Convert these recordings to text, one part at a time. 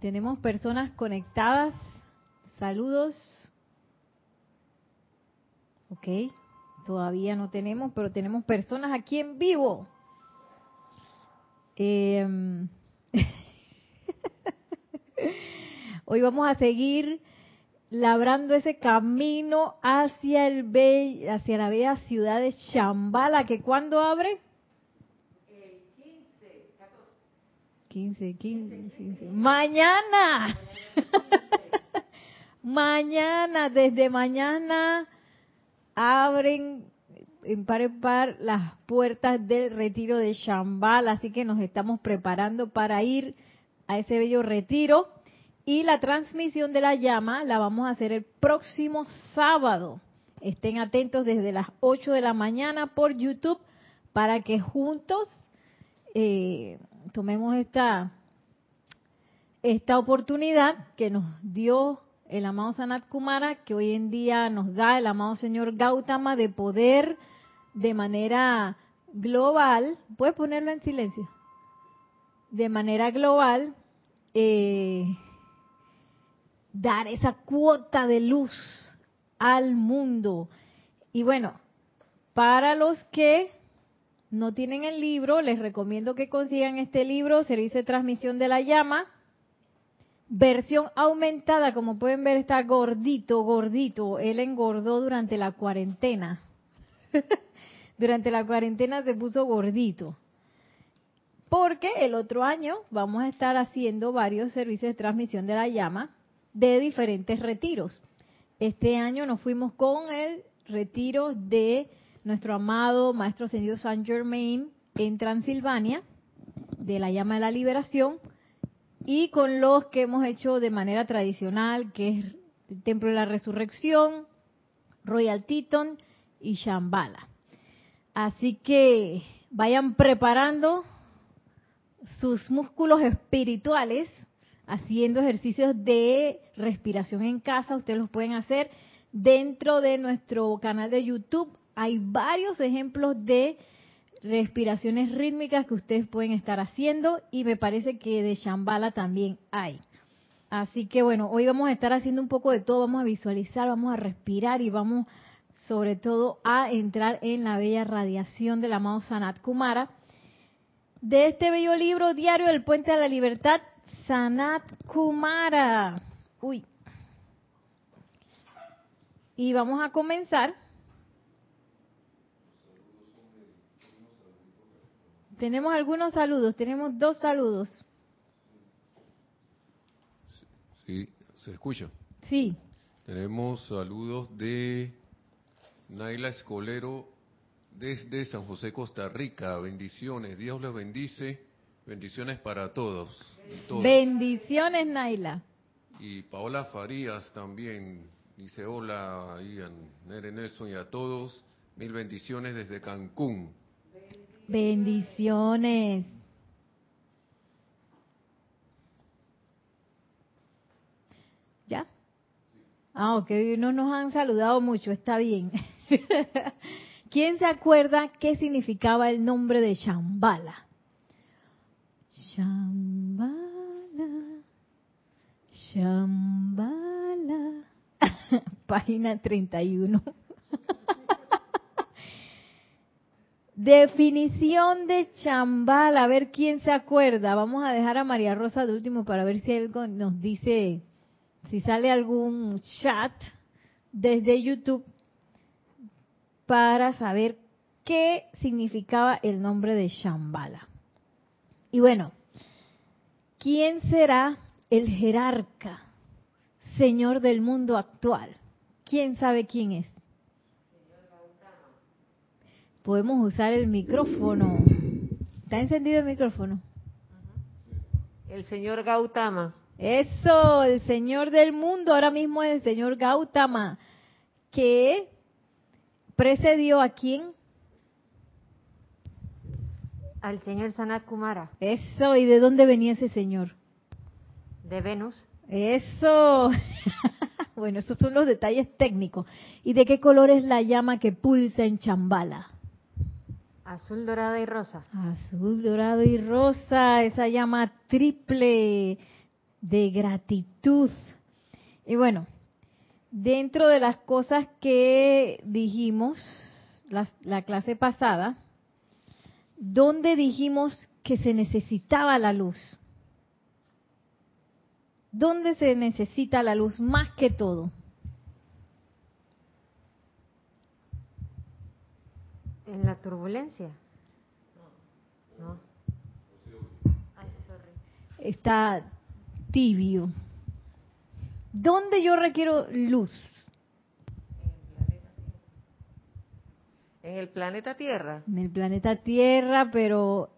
Tenemos personas conectadas. Saludos. Ok, todavía no tenemos, pero tenemos personas aquí en vivo. Eh, hoy vamos a seguir labrando ese camino hacia el hacia la bella ciudad de Chambala, que cuando abre 15, 15, 15. Mañana. mañana, desde mañana abren en par en par las puertas del retiro de Shambhala, así que nos estamos preparando para ir a ese bello retiro y la transmisión de la llama la vamos a hacer el próximo sábado. Estén atentos desde las 8 de la mañana por YouTube para que juntos eh, tomemos esta, esta oportunidad que nos dio el amado Sanat Kumara, que hoy en día nos da el amado señor Gautama, de poder de manera global, puedes ponerlo en silencio, de manera global, eh, dar esa cuota de luz al mundo. Y bueno, para los que no tienen el libro, les recomiendo que consigan este libro, Servicio de Transmisión de la Llama, versión aumentada, como pueden ver está gordito, gordito, él engordó durante la cuarentena. durante la cuarentena se puso gordito. Porque el otro año vamos a estar haciendo varios servicios de transmisión de la llama de diferentes retiros. Este año nos fuimos con el retiro de nuestro amado Maestro Ascendido San Germain en Transilvania, de la llama de la liberación, y con los que hemos hecho de manera tradicional, que es el Templo de la Resurrección, Royal Teton y Shambhala. Así que vayan preparando sus músculos espirituales, haciendo ejercicios de respiración en casa, ustedes los pueden hacer dentro de nuestro canal de YouTube hay varios ejemplos de respiraciones rítmicas que ustedes pueden estar haciendo y me parece que de Shambhala también hay. Así que bueno, hoy vamos a estar haciendo un poco de todo, vamos a visualizar, vamos a respirar y vamos sobre todo a entrar en la bella radiación del amado Sanat Kumara. De este bello libro diario del Puente de la Libertad, Sanat Kumara. Uy. Y vamos a comenzar Tenemos algunos saludos, tenemos dos saludos. Sí, ¿se escucha? Sí. Tenemos saludos de Naila Escolero desde San José, Costa Rica. Bendiciones, Dios les bendice. Bendiciones para todos. Bendiciones, Naila. Y Paola Farías también dice hola a Nere Nelson y a todos. Mil bendiciones desde Cancún. Bendiciones. ¿Ya? Ah, ok, no nos han saludado mucho, está bien. ¿Quién se acuerda qué significaba el nombre de Shambhala? Shambhala, Shambhala, página 31. Definición de chambal, a ver quién se acuerda. Vamos a dejar a María Rosa de último para ver si algo nos dice, si sale algún chat desde YouTube para saber qué significaba el nombre de Shambhala. Y bueno, ¿quién será el jerarca, señor del mundo actual? ¿Quién sabe quién es? Podemos usar el micrófono. ¿Está encendido el micrófono? El señor Gautama. Eso, el señor del mundo ahora mismo es el señor Gautama, que precedió a quién? Al señor Sanat Kumara. Eso, ¿y de dónde venía ese señor? De Venus. Eso. bueno, esos son los detalles técnicos. ¿Y de qué color es la llama que pulsa en Chambala? Azul, dorada y rosa. Azul, dorado y rosa, esa llama triple de gratitud. Y bueno, dentro de las cosas que dijimos la, la clase pasada, ¿dónde dijimos que se necesitaba la luz? ¿Dónde se necesita la luz más que todo? En la turbulencia. No. Ay, sorry. Está tibio. ¿Dónde yo requiero luz? En el planeta Tierra. En el planeta Tierra, pero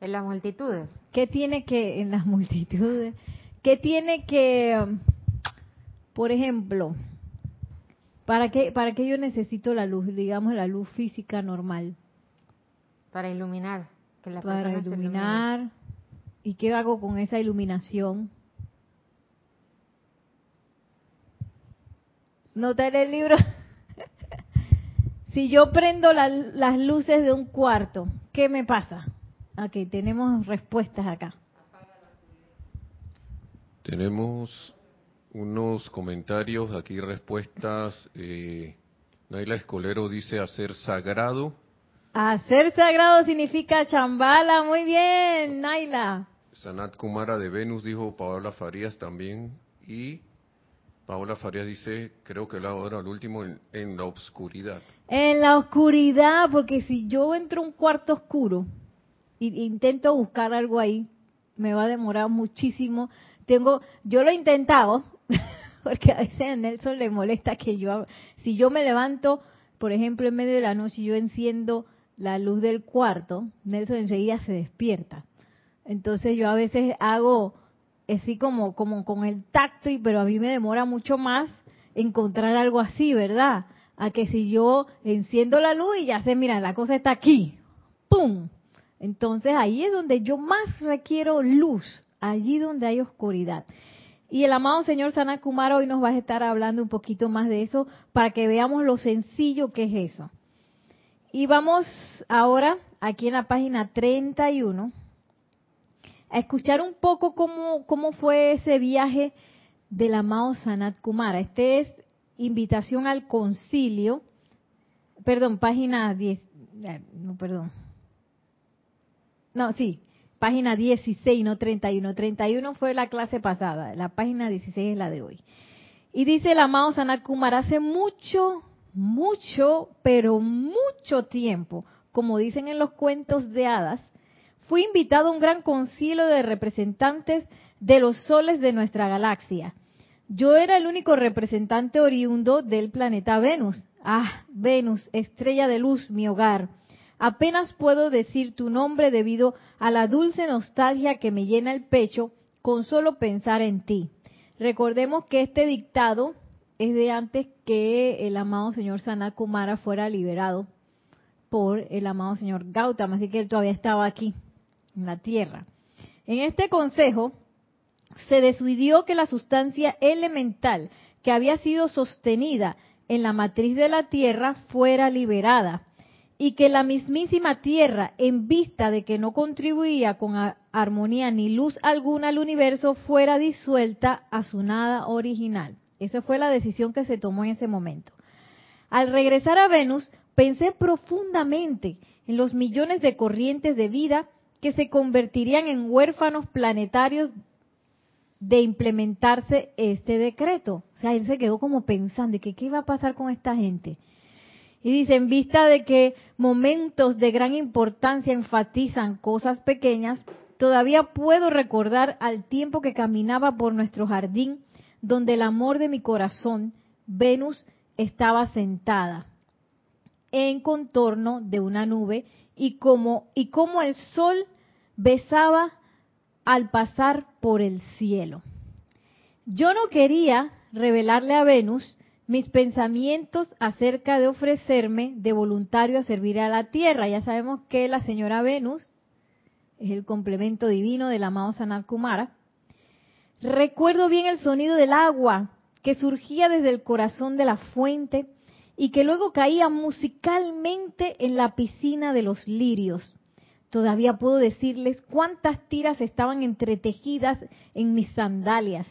En las multitudes. ¿qué tiene que, en las multitudes, qué tiene que, por ejemplo, para qué, para qué yo necesito la luz, digamos la luz física normal? Para iluminar. Que la para se iluminar. ¿Y qué hago con esa iluminación? Nota en el libro. si yo prendo la- las luces de un cuarto, ¿qué me pasa? Ok, tenemos respuestas acá. Tenemos unos comentarios, aquí respuestas. Eh, Naila Escolero dice hacer sagrado. Hacer sagrado significa chambala. Muy bien, Naila. Sanat Kumara de Venus dijo Paola Farías también. Y Paola Farías dice, creo que la hora al último, en, en la obscuridad. En la oscuridad, porque si yo entro a un cuarto oscuro e intento buscar algo ahí, me va a demorar muchísimo. Tengo, yo lo he intentado, porque a veces a Nelson le molesta que yo, si yo me levanto, por ejemplo, en medio de la noche y yo enciendo la luz del cuarto, Nelson enseguida se despierta. Entonces yo a veces hago así como, como con el tacto, y pero a mí me demora mucho más encontrar algo así, ¿verdad? A que si yo enciendo la luz y ya sé, mira, la cosa está aquí, ¡pum! Entonces ahí es donde yo más requiero luz, allí donde hay oscuridad. Y el amado señor Sana Kumara hoy nos va a estar hablando un poquito más de eso para que veamos lo sencillo que es eso. Y vamos ahora, aquí en la página 31, a escuchar un poco cómo, cómo fue ese viaje del amado Sanat Kumara. Este es invitación al concilio, perdón, página 10, eh, no, perdón. No, sí, página 16, no 31. 31 fue la clase pasada, la página 16 es la de hoy. Y dice el amado Sanat Kumara, hace mucho, mucho, pero mucho tiempo, como dicen en los cuentos de hadas, fui invitado a un gran concilio de representantes de los soles de nuestra galaxia. Yo era el único representante oriundo del planeta Venus. Ah, Venus, estrella de luz, mi hogar. Apenas puedo decir tu nombre debido a la dulce nostalgia que me llena el pecho con solo pensar en ti. Recordemos que este dictado es de antes que el amado señor Sanat Kumara fuera liberado por el amado señor Gautama, así que él todavía estaba aquí, en la tierra. En este consejo se decidió que la sustancia elemental que había sido sostenida en la matriz de la tierra fuera liberada y que la mismísima tierra, en vista de que no contribuía con armonía ni luz alguna al universo, fuera disuelta a su nada original. Esa fue la decisión que se tomó en ese momento. Al regresar a Venus, pensé profundamente en los millones de corrientes de vida que se convertirían en huérfanos planetarios de implementarse este decreto. O sea, él se quedó como pensando, ¿y que qué iba a pasar con esta gente? Y dice, en vista de que momentos de gran importancia enfatizan cosas pequeñas, todavía puedo recordar al tiempo que caminaba por nuestro jardín, donde el amor de mi corazón, Venus, estaba sentada en contorno de una nube y como, y como el sol besaba al pasar por el cielo. Yo no quería revelarle a Venus mis pensamientos acerca de ofrecerme de voluntario a servir a la tierra. Ya sabemos que la señora Venus es el complemento divino del amado Sanat Kumara. Recuerdo bien el sonido del agua que surgía desde el corazón de la fuente y que luego caía musicalmente en la piscina de los lirios. Todavía puedo decirles cuántas tiras estaban entretejidas en mis sandalias,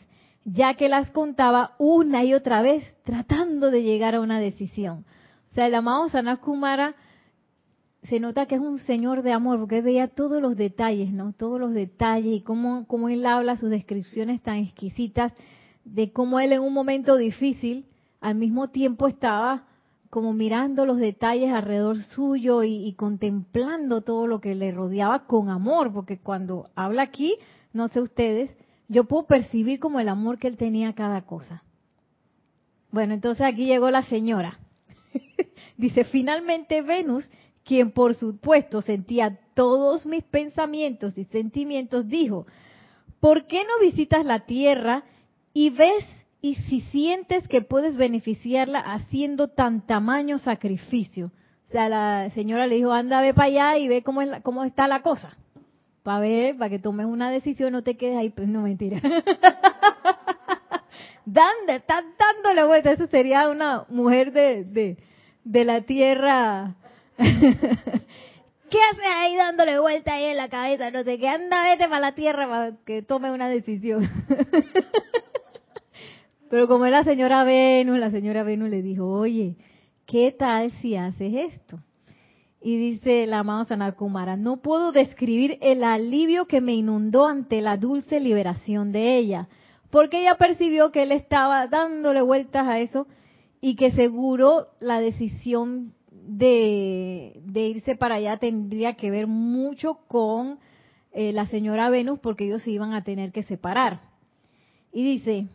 ya que las contaba una y otra vez tratando de llegar a una decisión. O sea, el amado Sanat Kumara se nota que es un señor de amor, porque veía todos los detalles, ¿no? Todos los detalles y cómo, cómo él habla, sus descripciones tan exquisitas de cómo él en un momento difícil al mismo tiempo estaba como mirando los detalles alrededor suyo y, contemplando todo lo que le rodeaba con amor, porque cuando habla aquí, no sé ustedes, yo puedo percibir como el amor que él tenía a cada cosa. Bueno, entonces aquí llegó la señora. Dice, finalmente Venus quien por supuesto sentía todos mis pensamientos y sentimientos, dijo, ¿por qué no visitas la tierra y ves y si sientes que puedes beneficiarla haciendo tan tamaño sacrificio? O sea, la señora le dijo, anda, ve para allá y ve cómo, es cómo está la cosa. Para ver, para que tomes una decisión, no te quedes ahí, pues no mentira. Dando, están dándole vuelta, eso sería una mujer de, de, de la tierra ¿Qué haces ahí dándole vuelta ahí en la cabeza? No sé qué, anda, vete para la tierra para que tome una decisión. Pero como es la señora Venus, la señora Venus le dijo, oye, ¿qué tal si haces esto? Y dice la amada Sanakumara, no puedo describir el alivio que me inundó ante la dulce liberación de ella, porque ella percibió que él estaba dándole vueltas a eso y que seguro la decisión de, irse para allá tendría que ver mucho con eh, la señora Venus porque ellos se iban a tener que separar. Y dice,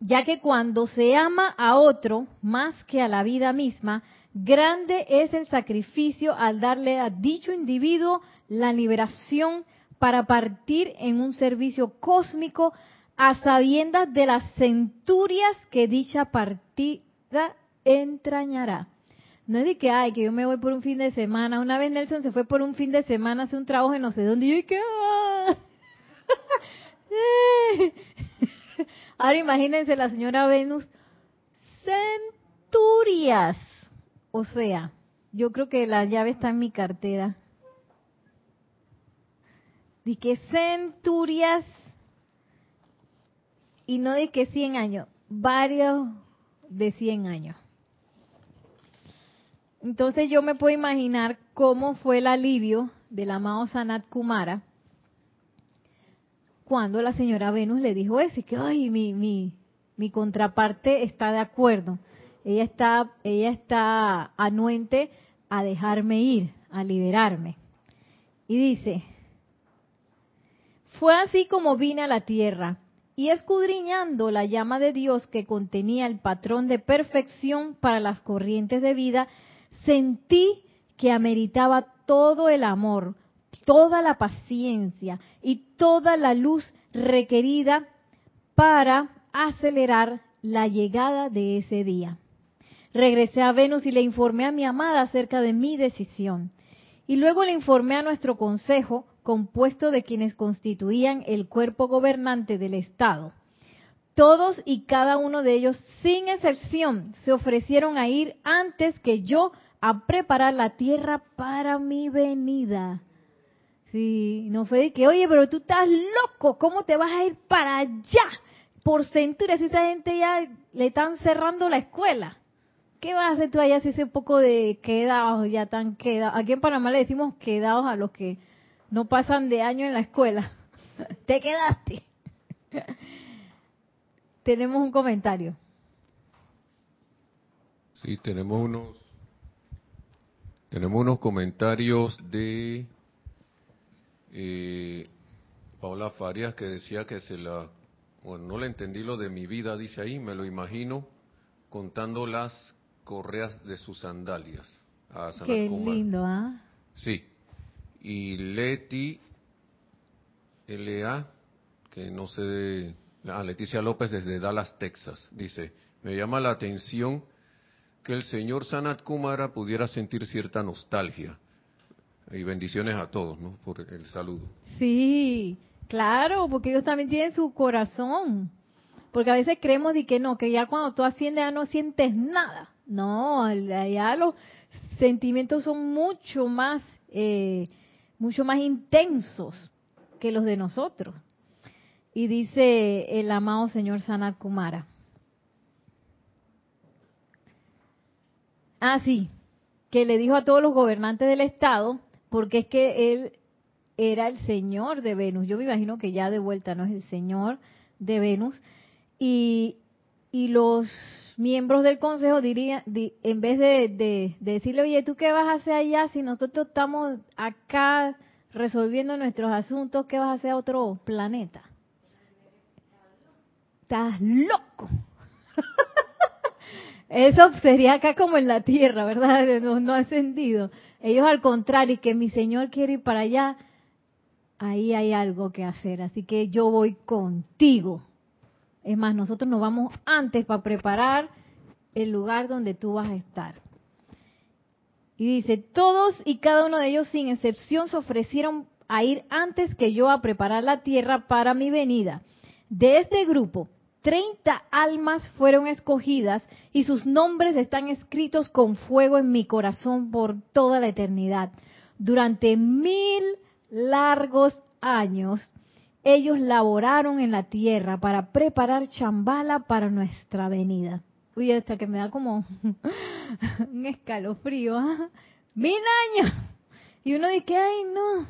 ya que cuando se ama a otro más que a la vida misma, grande es el sacrificio al darle a dicho individuo la liberación para partir en un servicio cósmico a sabiendas de las centurias que dicha partida entrañará. No es de que, ay, que yo me voy por un fin de semana. Una vez Nelson se fue por un fin de semana a hacer un trabajo en no sé dónde. Y yo. Ah". Ahora imagínense la señora Venus, centurias. O sea, yo creo que la llave está en mi cartera. De que centurias y no de que 100 años, varios de 100 años. Entonces yo me puedo imaginar cómo fue el alivio del amado Sanat Kumara cuando la señora Venus le dijo eso, y que ay, mi, mi, mi contraparte está de acuerdo. Ella está, ella está anuente a dejarme ir, a liberarme. Y dice, fue así como vine a la tierra, y escudriñando la llama de Dios que contenía el patrón de perfección para las corrientes de vida, sentí que ameritaba todo el amor, toda la paciencia y toda la luz requerida para acelerar la llegada de ese día. Regresé a Venus y le informé a mi amada acerca de mi decisión. Y luego le informé a nuestro consejo, compuesto de quienes constituían el cuerpo gobernante del Estado. Todos y cada uno de ellos, sin excepción, se ofrecieron a ir antes que yo a preparar la tierra para mi venida. Sí, no fue de que, oye, pero tú estás loco, ¿cómo te vas a ir para allá? Por centurias, esa gente ya le están cerrando la escuela. ¿Qué vas a hacer tú allá si ese poco de quedados ya tan quedados? Aquí en Panamá le decimos quedados a los que no pasan de año en la escuela. Te quedaste. tenemos un comentario. Sí, tenemos unos tenemos unos comentarios de eh, Paula Farias que decía que se la, bueno, no le entendí lo de mi vida, dice ahí, me lo imagino contando las correas de sus sandalias. A Qué lindo, ¿ah? Sí. Y Leti LA, que no sé, a Leticia López desde Dallas, Texas. Dice, me llama la atención que el señor Sanat Kumara pudiera sentir cierta nostalgia. Y bendiciones a todos, ¿no? Por el saludo. Sí, claro, porque ellos también tienen su corazón. Porque a veces creemos de que no, que ya cuando tú asciendes ya no sientes nada. No, ya los sentimientos son mucho más, eh, mucho más intensos que los de nosotros. Y dice el amado señor Sanat Kumara. Ah, sí, que le dijo a todos los gobernantes del Estado, porque es que él era el señor de Venus. Yo me imagino que ya de vuelta no es el señor de Venus. Y, y los miembros del consejo dirían, en vez de, de, decirle, oye, ¿tú qué vas a hacer allá si nosotros estamos acá resolviendo nuestros asuntos? ¿Qué vas a hacer a otro planeta? Estás loco. Eso sería acá como en la tierra, ¿verdad? No, no ha sentido. Ellos al contrario, y que mi Señor quiere ir para allá, ahí hay algo que hacer. Así que yo voy contigo. Es más, nosotros nos vamos antes para preparar el lugar donde tú vas a estar. Y dice, todos y cada uno de ellos sin excepción se ofrecieron a ir antes que yo a preparar la tierra para mi venida. De este grupo, 30 almas fueron escogidas y sus nombres están escritos con fuego en mi corazón por toda la eternidad. Durante mil largos años, ellos laboraron en la tierra para preparar Chambala para nuestra venida. Uy, hasta que me da como un escalofrío. ¿ah? Mil años. Y uno dice, ay, no,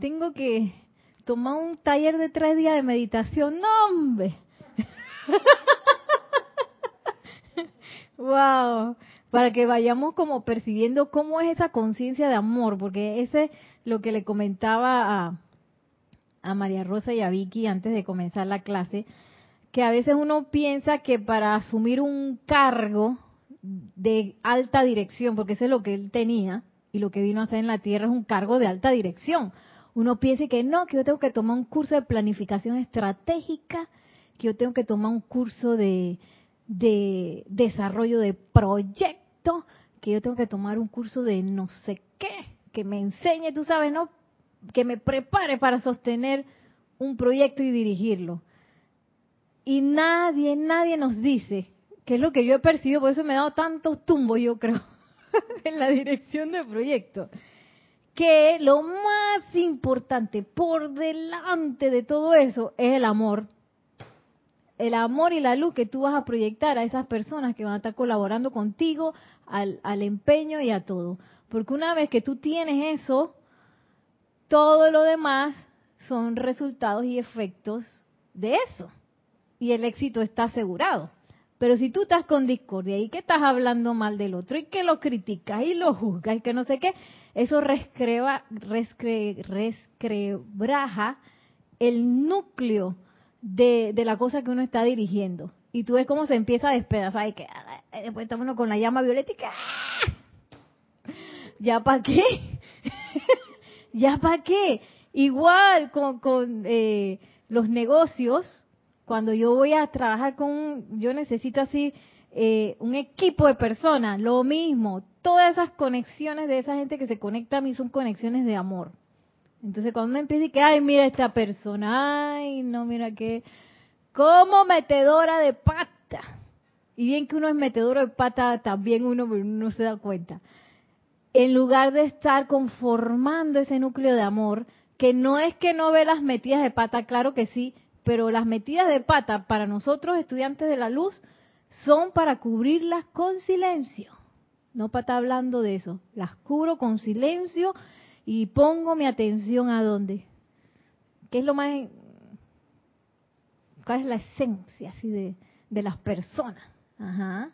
tengo que tomar un taller de tres días de meditación. No, hombre wow, para que vayamos como percibiendo cómo es esa conciencia de amor, porque ese es lo que le comentaba a, a María Rosa y a Vicky antes de comenzar la clase, que a veces uno piensa que para asumir un cargo de alta dirección, porque eso es lo que él tenía y lo que vino a hacer en la tierra es un cargo de alta dirección. Uno piensa que no, que yo tengo que tomar un curso de planificación estratégica, que yo tengo que tomar un curso de, desarrollo de proyecto, que yo tengo que tomar un curso de no sé qué, que me enseñe, tú sabes, ¿no? Que me prepare para sostener un proyecto y dirigirlo. Y nadie, nadie nos dice, que es lo que yo he percibido, por eso me he dado tantos tumbos, yo creo, en la dirección del proyecto, que lo más importante por delante de todo eso es el amor el amor y la luz que tú vas a proyectar a esas personas que van a estar colaborando contigo, al, al empeño y a todo. Porque una vez que tú tienes eso, todo lo demás son resultados y efectos de eso. Y el éxito está asegurado. Pero si tú estás con discordia y que estás hablando mal del otro y que lo criticas y lo juzgas y que no sé qué, eso rescreba, rescrebraja el núcleo de, la cosa que uno está dirigiendo. Y tú ves cómo se empieza a despedazar y que eh, después uno con la llama violeta y que ¡ah! ¿ya para qué? ¿Ya para qué? Igual con, con eh, los negocios, cuando yo voy a trabajar con, yo necesito así eh, un equipo de personas, lo mismo, todas esas conexiones de esa gente que se conecta a mí son conexiones de amor. Entonces cuando uno empieza y que, ay, mira esta persona, ay, no, mira que, como metedora de pata. Y bien que uno es metedor de pata, también uno no se da cuenta. En lugar de estar conformando ese núcleo de amor, que no es que no ve las metidas de pata, claro que sí, pero las metidas de pata para nosotros, estudiantes de la luz, son para cubrirlas con silencio. No para estar hablando de eso. Las cubro con silencio y pongo mi atención a dónde. ¿Qué es lo más... ¿Cuál es la esencia así de, de las personas? Ajá.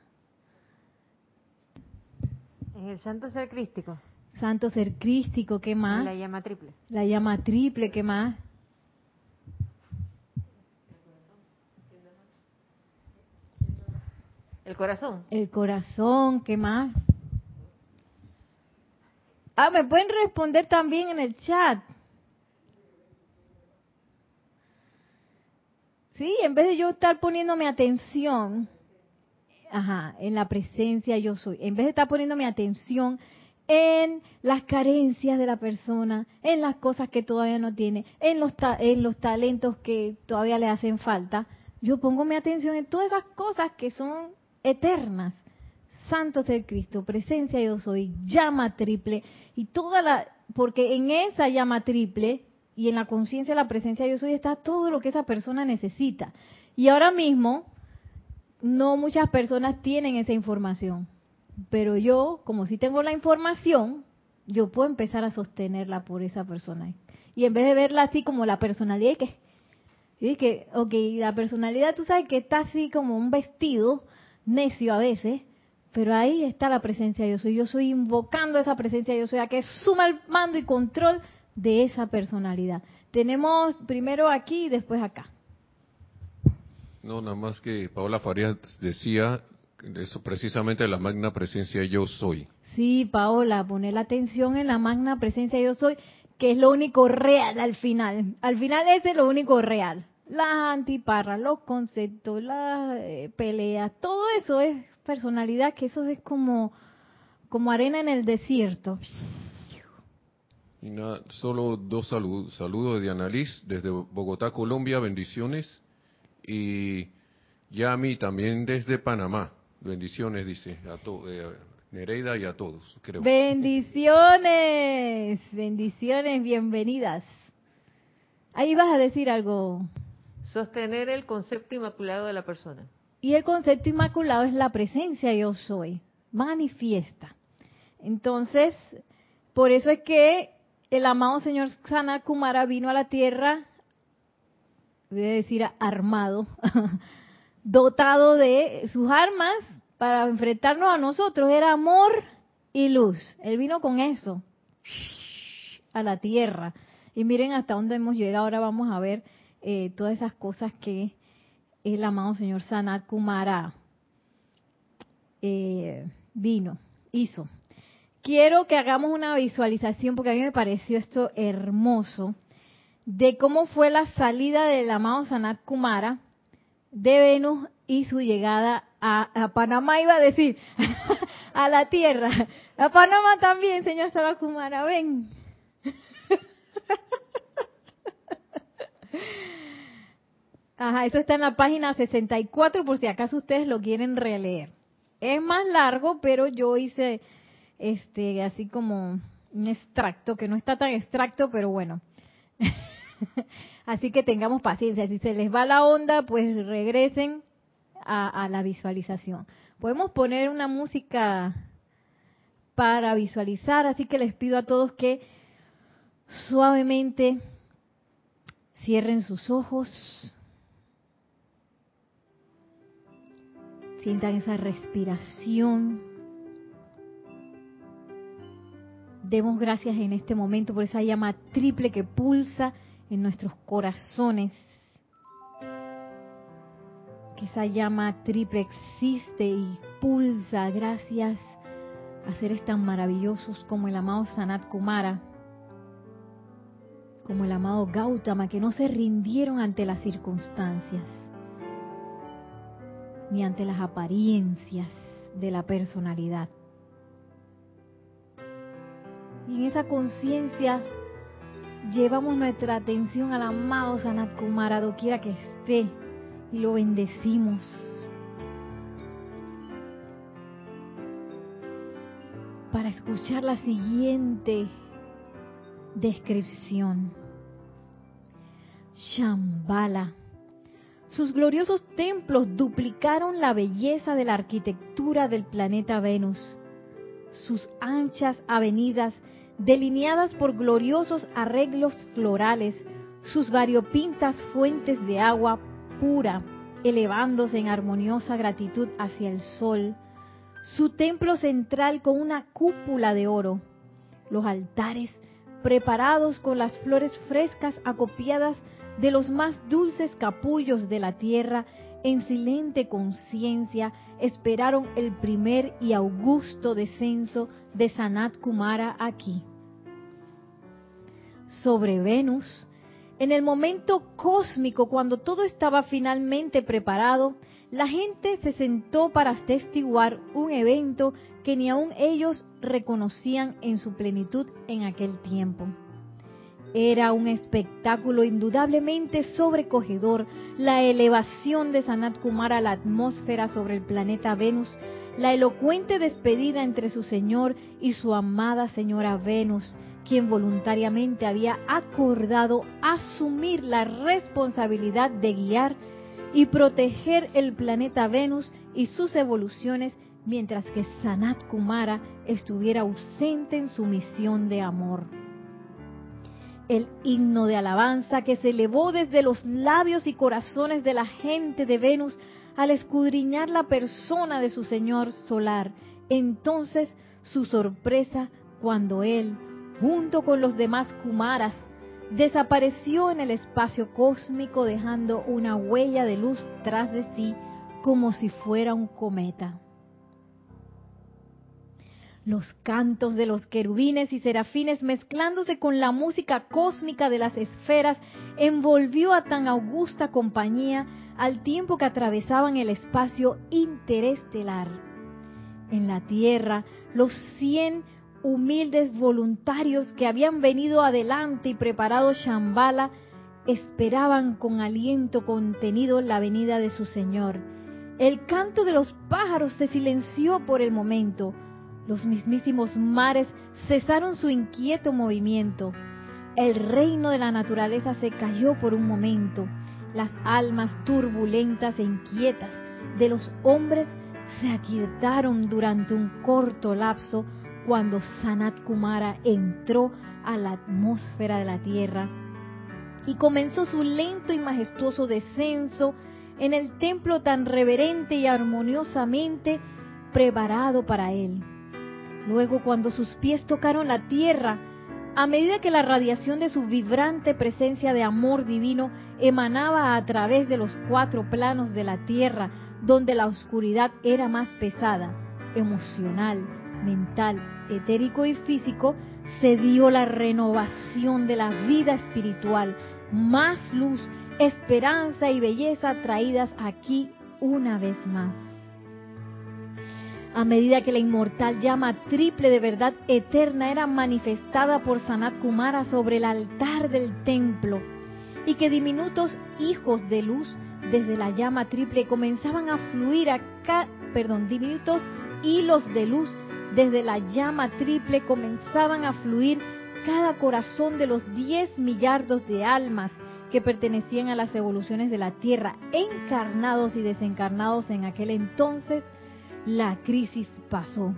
El santo ser crístico. Santo ser crístico, ¿qué más? La llama triple. La llama triple, ¿qué más? El corazón. El corazón, ¿qué más? Ah, me pueden responder también en el chat. Sí, en vez de yo estar poniéndome atención, ajá, en la presencia yo soy, en vez de estar poniéndome atención en las carencias de la persona, en las cosas que todavía no tiene, en los, en los talentos que todavía le hacen falta, yo pongo mi atención en todas esas cosas que son eternas. Santo ser Cristo, presencia yo soy, llama triple, y toda la, porque en esa llama triple y en la conciencia de la presencia yo soy está todo lo que esa persona necesita. Y ahora mismo, no muchas personas tienen esa información. Pero yo, como si tengo la información, yo puedo empezar a sostenerla por esa persona. Y en vez de verla así como la personalidad, que, ¿sí? que ok, la personalidad tú sabes que está así como un vestido necio a veces, pero ahí está la presencia de yo soy. Yo soy invocando esa presencia de yo soy a que suma el mando y control de esa personalidad. Tenemos primero aquí y después acá. No, nada más que Paola Farías decía eso precisamente la magna presencia yo soy. Sí, Paola, poner la atención en la magna presencia yo soy, que es lo único real al final. Al final ese es lo único real. Las antiparras, los conceptos, las eh, peleas, todo eso es personalidad, que eso es como, como arena en el desierto. Y nada, solo dos saludos. Saludos de Diana Liz desde Bogotá, Colombia, bendiciones. Y Yami también desde Panamá. Bendiciones, dice, a to, eh, Nereida y a todos, creo. Bendiciones, bendiciones, bienvenidas. Ahí vas a decir algo. Sostener el concepto inmaculado de la persona. Y el concepto inmaculado es la presencia yo soy, manifiesta. Entonces, por eso es que el amado señor Sanat Kumara vino a la tierra, voy a decir armado, dotado de sus armas para enfrentarnos a nosotros. Era amor y luz. Él vino con eso a la tierra. Y miren hasta dónde hemos llegado. Ahora vamos a ver eh, todas esas cosas que el amado señor Sanat Kumara eh, vino, hizo. Quiero que hagamos una visualización, porque a mí me pareció esto hermoso, de cómo fue la salida del amado Sanat Kumara de Venus y su llegada a, Panamá, iba a decir, a la tierra. A Panamá también, señor Sabakumara, ven. Ajá, eso está en la página 64 por si acaso ustedes lo quieren releer. Es más largo, pero yo hice este así como un extracto, que no está tan extracto, pero bueno. Así que tengamos paciencia. Si se les va la onda, pues regresen a, la visualización. Podemos poner una música para visualizar, así que les pido a todos que suavemente cierren sus ojos, sientan esa respiración. Demos gracias en este momento por esa llama triple que pulsa en nuestros corazones. Que esa llama triple existe y pulsa gracias a seres tan maravillosos como el amado Sanat Kumara, como el amado Gautama, que no se rindieron ante las circunstancias, ni ante las apariencias de la personalidad. Y en esa conciencia llevamos nuestra atención al amado Sanat Kumara, doquiera que esté, y lo bendecimos. Para escuchar la siguiente descripción. Shambhala. Sus gloriosos templos duplicaron la belleza de la arquitectura del planeta Venus. Sus anchas avenidas delineadas por gloriosos arreglos florales, sus variopintas fuentes de agua pura, elevándose en armoniosa gratitud hacia el sol, su templo central con una cúpula de oro, los altares preparados con las flores frescas acopiadas de los más dulces capullos de la tierra, en silente conciencia esperaron el primer y augusto descenso de Sanat Kumara aquí sobre Venus, En el momento cósmico, cuando todo estaba finalmente preparado, la gente se sentó para testiguar un evento que ni aun ellos reconocían en su plenitud en aquel tiempo. Era un espectáculo indudablemente sobrecogedor, la elevación de Sanat Kumara a la atmósfera sobre el planeta Venus, la elocuente despedida entre su señor y su amada señora Venus, quien voluntariamente había acordado asumir la responsabilidad de guiar y proteger el planeta Venus y sus evoluciones mientras que Sanat Kumara estuviera ausente en su misión de amor el himno de alabanza que se elevó desde los labios y corazones de la gente de Venus al escudriñar la persona de su Señor solar. Entonces su sorpresa cuando él, junto con los demás Kumaras, desapareció en el espacio cósmico dejando una huella de luz tras de sí como si fuera un cometa. Los cantos de los querubines y serafines mezclándose con la música cósmica de las esferas envolvió a tan augusta compañía al tiempo que atravesaban el espacio interestelar. En la Tierra, los cien humildes voluntarios que habían venido adelante y preparado Shambhala esperaban con aliento contenido la venida de su Señor. El canto de los pájaros se silenció por el momento, los mismísimos mares cesaron su inquieto movimiento. El reino de la naturaleza se cayó por un momento. Las almas turbulentas e inquietas de los hombres se aquietaron durante un corto lapso cuando Sanat Kumara entró a la atmósfera de la Tierra y comenzó su lento y majestuoso descenso en el templo tan reverente y armoniosamente preparado para él. Luego, cuando sus pies tocaron la tierra, a medida que la radiación de su vibrante presencia de amor divino emanaba a través de los cuatro planos de la tierra, donde la oscuridad era más pesada, emocional, mental, etérico y físico, se dio la renovación de la vida espiritual, más luz, esperanza y belleza traídas aquí una vez más a medida que la inmortal llama triple de verdad eterna era manifestada por Sanat Kumara sobre el altar del templo y que diminutos hijos de luz desde la llama triple comenzaban a fluir acá, perdón, diminutos hilos de luz desde la llama triple comenzaban a fluir cada corazón de los 10 millardos de almas que pertenecían a las evoluciones de la Tierra, encarnados y desencarnados en aquel entonces, la crisis pasó.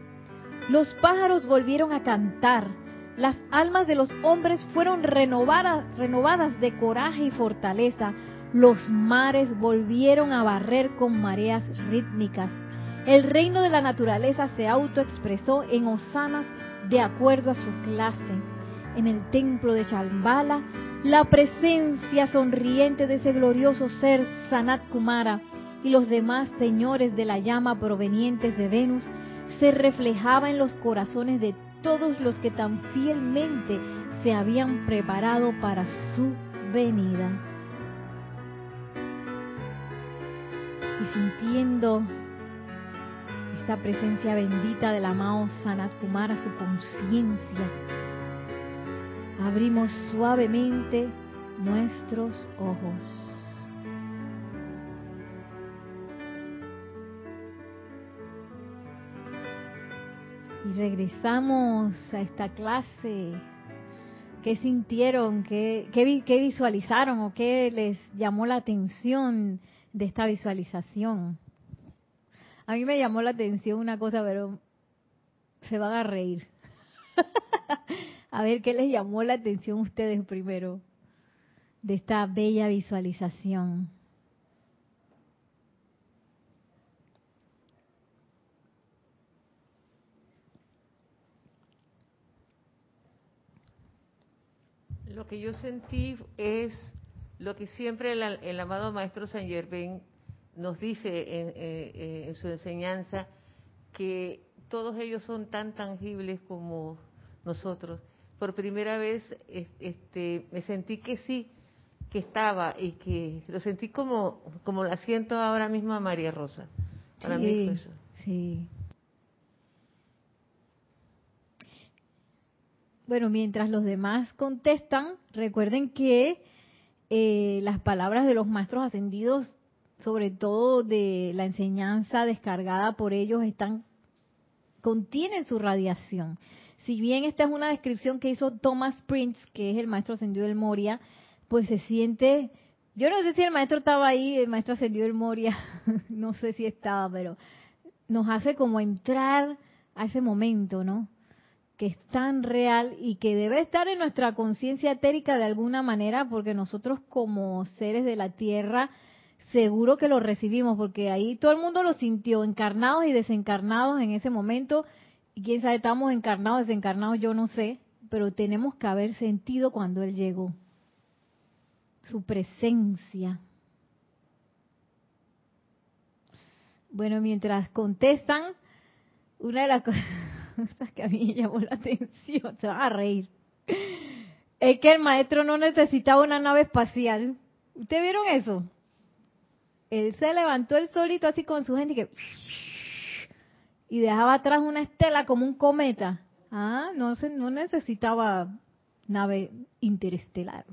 Los pájaros volvieron a cantar. Las almas de los hombres fueron renovadas, renovadas de coraje y fortaleza. Los mares volvieron a barrer con mareas rítmicas. El reino de la naturaleza se autoexpresó en osanas de acuerdo a su clase. En el templo de Shambhala, la presencia sonriente de ese glorioso ser Sanat Kumara y los demás señores de la llama provenientes de Venus se reflejaba en los corazones de todos los que tan fielmente se habían preparado para su venida. Y sintiendo esta presencia bendita del amado Sanat Kumara, su conciencia, abrimos suavemente nuestros ojos. Y regresamos a esta clase. ¿Qué sintieron? ¿Qué, qué, visualizaron o qué les llamó la atención de esta visualización? A mí me llamó la atención una cosa, pero se van a reír. a ver qué les llamó la atención a ustedes primero de esta bella visualización. Lo que yo sentí es lo que siempre el, amado Maestro San Germain nos dice en, eh, eh, en, su enseñanza, que todos ellos son tan tangibles como nosotros. Por primera vez este, me sentí que sí, que estaba y que lo sentí como, como la siento ahora mismo a María Rosa. Para mí fue eso. Sí. Bueno, mientras los demás contestan, recuerden que eh, las palabras de los maestros ascendidos, sobre todo de la enseñanza descargada por ellos, están contienen su radiación. Si bien esta es una descripción que hizo Thomas Prince, que es el maestro ascendido del Moria, pues se siente, yo no sé si el maestro estaba ahí, el maestro ascendido del Moria, no sé si estaba, pero nos hace como entrar a ese momento, ¿no? Es tan real y que debe estar en nuestra conciencia etérica de alguna manera, porque nosotros como seres de la Tierra, seguro que lo recibimos, porque ahí todo el mundo lo sintió, encarnados y desencarnados en ese momento, y quién sabe, estamos encarnados, desencarnados, yo no sé, pero tenemos que haber sentido cuando Él llegó. Su presencia. Bueno, mientras contestan, una de las cosas que a mí me llamó la atención, se van a reír, es que el maestro no necesitaba una nave espacial. ¿Ustedes vieron eso? Él se levantó el solito así con su gente y que y dejaba atrás una estela como un cometa. Ah, no, se, no necesitaba nave interestelar.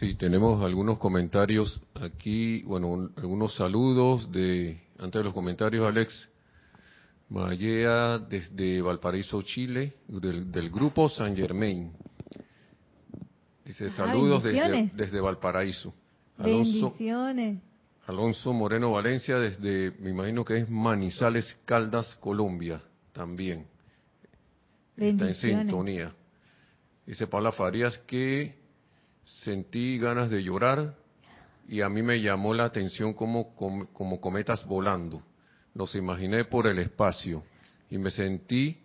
Sí, tenemos algunos comentarios aquí, bueno, algunos saludos de, antes de los comentarios, Alex, Mayea desde Valparaíso, Chile, del, grupo San Germain. Dice saludos desde, desde, Valparaíso. Alonso, Alonso Moreno Valencia desde, me imagino que es Manizales, Caldas, Colombia, también. Está en sintonía. Dice Paula Farías que sentí ganas de llorar y a mí me llamó la atención como, como cometas volando los imaginé por el espacio y me sentí,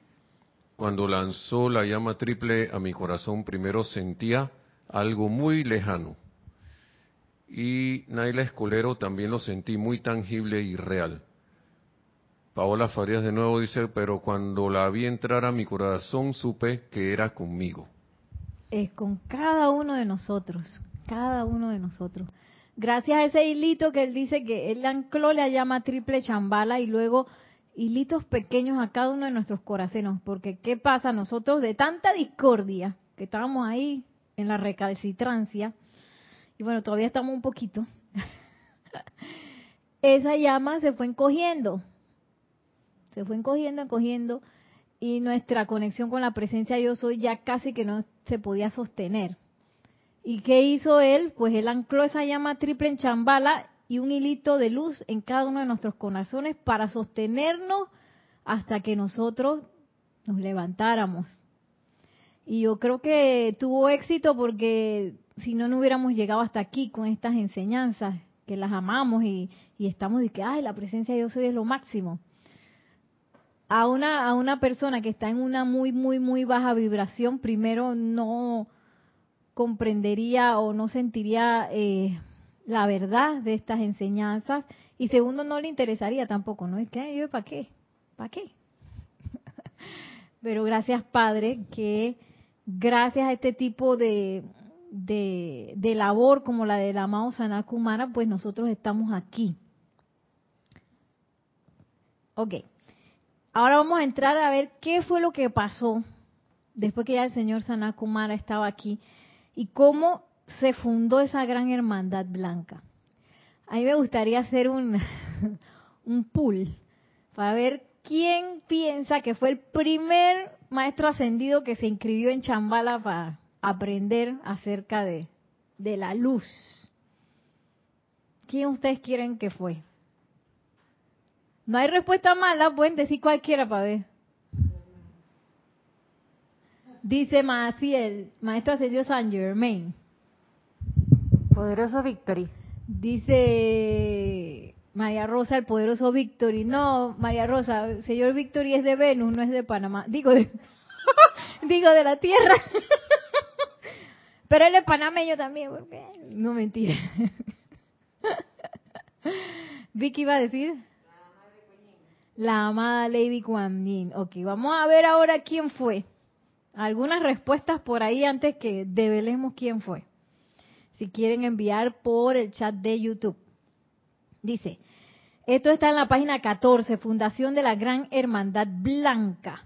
cuando lanzó la llama triple a mi corazón, primero sentía algo muy lejano. Y Naila Escolero también lo sentí muy tangible y real. Paola Farías de nuevo dice, pero cuando la vi entrar a mi corazón supe que era conmigo. Es con cada uno de nosotros, cada uno de nosotros gracias a ese hilito que él dice que él ancló la llama triple chambala y luego hilitos pequeños a cada uno de nuestros corazones, porque ¿qué pasa? Nosotros de tanta discordia que estábamos ahí en la recalcitrancia, y bueno, todavía estamos un poquito, esa llama se fue encogiendo, se fue encogiendo, encogiendo, y nuestra conexión con la presencia yo soy ya casi que no se podía sostener. ¿Y qué hizo él? Pues él ancló esa llama triple en chambala y un hilito de luz en cada uno de nuestros corazones para sostenernos hasta que nosotros nos levantáramos. Y yo creo que tuvo éxito porque si no, no hubiéramos llegado hasta aquí con estas enseñanzas, que las amamos y, estamos de que, ay, la presencia de Dios soy es lo máximo. A una, a una persona que está en una muy, muy, muy baja vibración, primero no, comprendería o no sentiría eh, la verdad de estas enseñanzas y segundo no le interesaría tampoco, ¿no? Es que yo para qué, para qué. Pero gracias Padre que gracias a este tipo de, de, de labor como la del amado Sanakumara, pues nosotros estamos aquí. Ok, ahora vamos a entrar a ver qué fue lo que pasó después que ya el señor Sanakumara estaba aquí y cómo se fundó esa gran hermandad blanca. A mí me gustaría hacer un, un pool para ver quién piensa que fue el primer maestro ascendido que se inscribió en Chambala para aprender acerca de, de la luz. ¿Quién ustedes quieren que fue? No hay respuesta mala, pueden decir cualquiera para ver. Dice Maciel, maestro ascendido San Germain. Poderoso Victory. Dice María Rosa, el poderoso Victory. No, María Rosa, señor Victory es de Venus, no es de Panamá. Digo de, digo de la Tierra. Pero él es panameño también, porque no mentira. Vicky iba a decir. La amada Lady Kuan Yin. Ok, vamos a ver ahora quién fue. Algunas respuestas por ahí antes que develemos quién fue. Si quieren enviar por el chat de YouTube. Dice, esto está en la página 14, Fundación de la Gran Hermandad Blanca.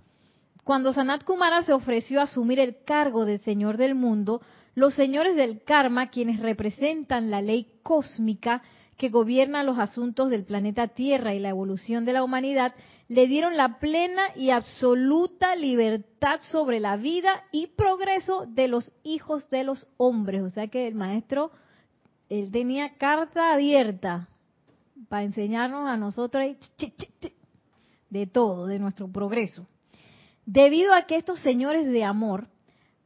Cuando Sanat Kumara se ofreció a asumir el cargo de Señor del Mundo, los señores del karma, quienes representan la ley cósmica que gobierna los asuntos del planeta Tierra y la evolución de la humanidad, le dieron la plena y absoluta libertad sobre la vida y progreso de los hijos de los hombres. O sea que el maestro, él tenía carta abierta para enseñarnos a nosotros de todo, de nuestro progreso. Debido a que estos señores de amor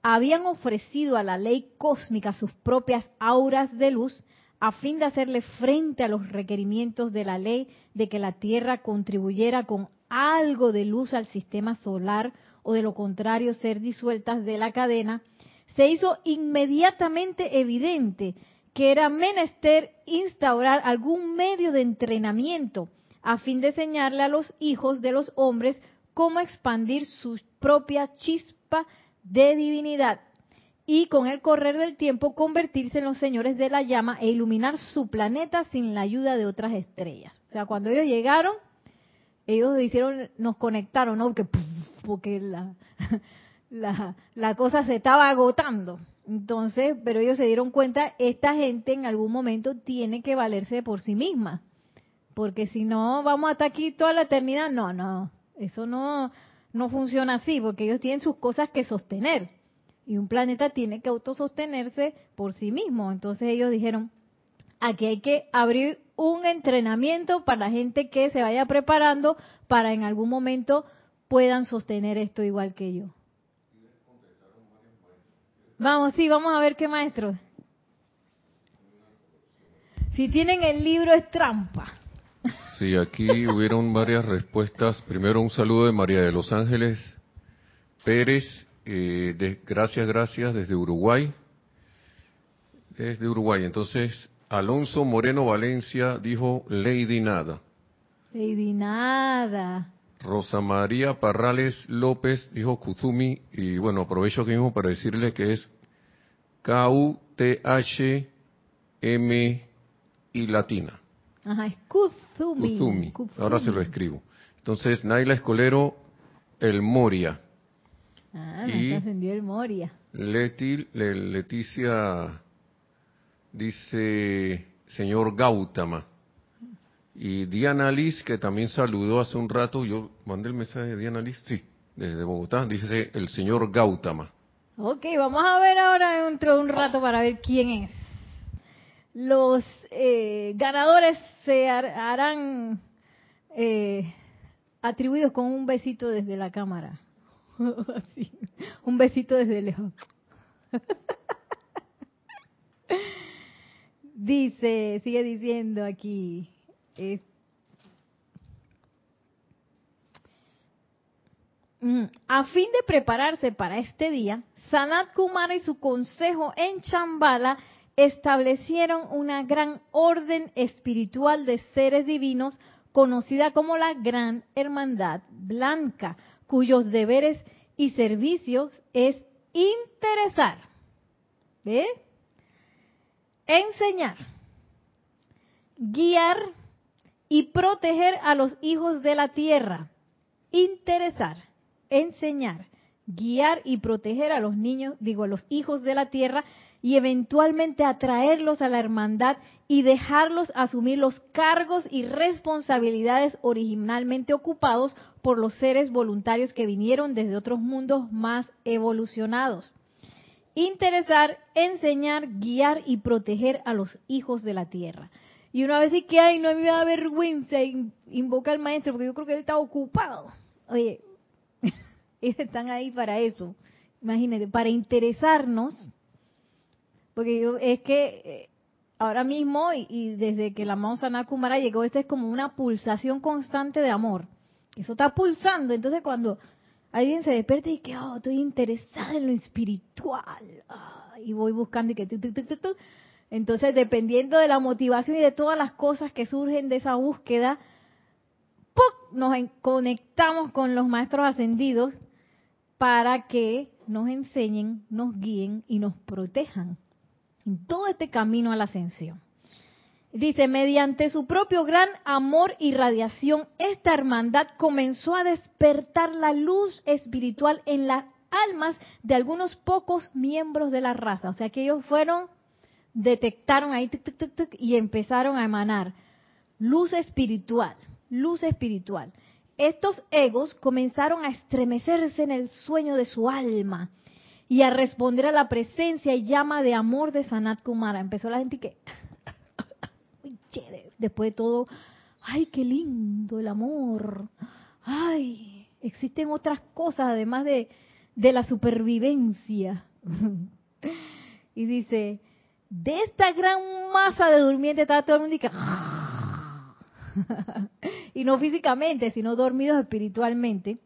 habían ofrecido a la ley cósmica sus propias auras de luz, a fin de hacerle frente a los requerimientos de la ley de que la Tierra contribuyera con algo de luz al sistema solar o de lo contrario ser disueltas de la cadena, se hizo inmediatamente evidente que era menester instaurar algún medio de entrenamiento a fin de enseñarle a los hijos de los hombres cómo expandir su propia chispa de divinidad y con el correr del tiempo convertirse en los señores de la llama e iluminar su planeta sin la ayuda de otras estrellas. O sea, cuando ellos llegaron, ellos hicieron, nos conectaron, ¿no? Porque, porque la, la, la cosa se estaba agotando. Entonces, pero ellos se dieron cuenta, esta gente en algún momento tiene que valerse por sí misma. Porque si no, vamos hasta aquí toda la eternidad. No, no, eso no, no funciona así, porque ellos tienen sus cosas que sostener. Y un planeta tiene que autosostenerse por sí mismo. Entonces ellos dijeron, aquí hay que abrir un entrenamiento para la gente que se vaya preparando para en algún momento puedan sostener esto igual que yo. Vamos, sí, vamos a ver qué maestro. Si tienen el libro es trampa. Sí, aquí hubieron varias respuestas. Primero un saludo de María de los Ángeles Pérez, eh, de, gracias, gracias, desde Uruguay. Desde Uruguay. Entonces, Alonso Moreno Valencia dijo Lady Nada. Lady Nada. Rosa María Parrales López dijo Kuzumi, y bueno, aprovecho aquí mismo para decirle que es K-U-T-H-M y latina. Ajá, es Kuzumi. Ahora se lo escribo. Entonces, Naila Escolero, el Moria. Ah, y encendió el Moria. Leti, Leticia dice, señor Gautama. Y Diana Liz, que también saludó hace un rato, yo mandé el mensaje de Diana Liz, sí, desde Bogotá, dice el señor Gautama. Ok, vamos a ver ahora dentro de un rato para ver quién es. Los eh, ganadores se harán eh, atribuidos con un besito desde la cámara. un besito desde lejos. Dice, sigue diciendo aquí, mm, a fin de prepararse para este día, Sanat Kumara y su consejo en Chambala establecieron una gran orden espiritual de seres divinos conocida como la Gran Hermandad Blanca, cuyos deberes y servicios es interesar, ¿ve? enseñar, guiar y proteger a los hijos de la tierra. Interesar, enseñar, guiar y proteger a los niños, digo, a los hijos de la tierra y eventualmente atraerlos a la hermandad y dejarlos asumir los cargos y responsabilidades originalmente ocupados por los seres voluntarios que vinieron desde otros mundos más evolucionados interesar, enseñar, guiar y proteger a los hijos de la tierra. Y una vez dice que, ay, no me da vergüenza, invoca al maestro porque yo creo que él está ocupado. Oye, ellos están ahí para eso. Imagínate, para interesarnos, porque yo, es que eh, ahora mismo y, desde que la amado Kumara llegó, esta es como una pulsación constante de amor. Eso está pulsando. Entonces cuando alguien se despierta y que, oh, estoy interesada en lo espiritual. Ah, y voy buscando y que, Entonces, dependiendo de la motivación y de todas las cosas que surgen de esa búsqueda, ¡pum! nos conectamos con los maestros ascendidos para que nos enseñen, nos guíen y nos protejan en todo este camino a la ascensión. Dice, mediante su propio gran amor y radiación, esta hermandad comenzó a despertar la luz espiritual en las almas de algunos pocos miembros de la raza. O sea que ellos fueron, detectaron ahí y empezaron a emanar luz espiritual, luz espiritual. Estos egos comenzaron a estremecerse en el sueño de su alma y a responder a la presencia y llama de amor de Sanat Kumara. Empezó la gente que después de todo, ay, qué lindo el amor. Ay, existen otras cosas además de, de la supervivencia. y dice, de esta gran masa de durmientes estaba todo el mundo y, y no físicamente, sino dormidos espiritualmente,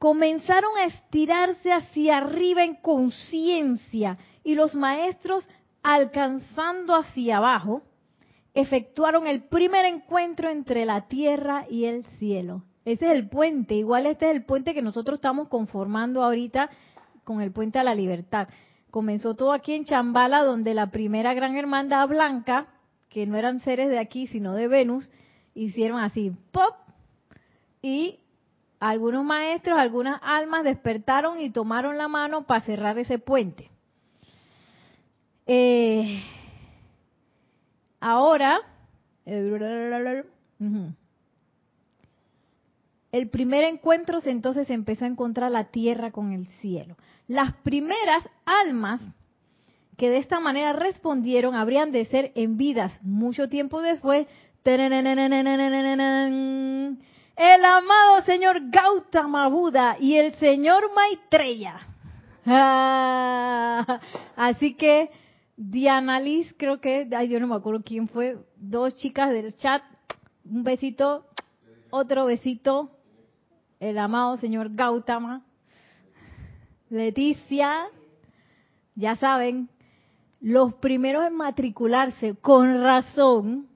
comenzaron a estirarse hacia arriba en conciencia y los maestros alcanzando hacia abajo, efectuaron el primer encuentro entre la tierra y el cielo. Ese es el puente, igual este es el puente que nosotros estamos conformando ahorita con el puente a la libertad. Comenzó todo aquí en Chambala, donde la primera gran hermandad blanca, que no eran seres de aquí, sino de Venus, hicieron así, ¡pop! Y algunos maestros, algunas almas despertaron y tomaron la mano para cerrar ese puente. Eh, Ahora, el primer encuentro entonces se empezó a encontrar la tierra con el cielo. Las primeras almas que de esta manera respondieron habrían de ser en vidas mucho tiempo después. El amado señor Gautama Buda y el señor Maitreya. Así que Diana Liz, creo que, ay, yo no me acuerdo quién fue, dos chicas del chat, un besito, otro besito, el amado señor Gautama, Leticia, ya saben, los primeros en matricularse, con razón,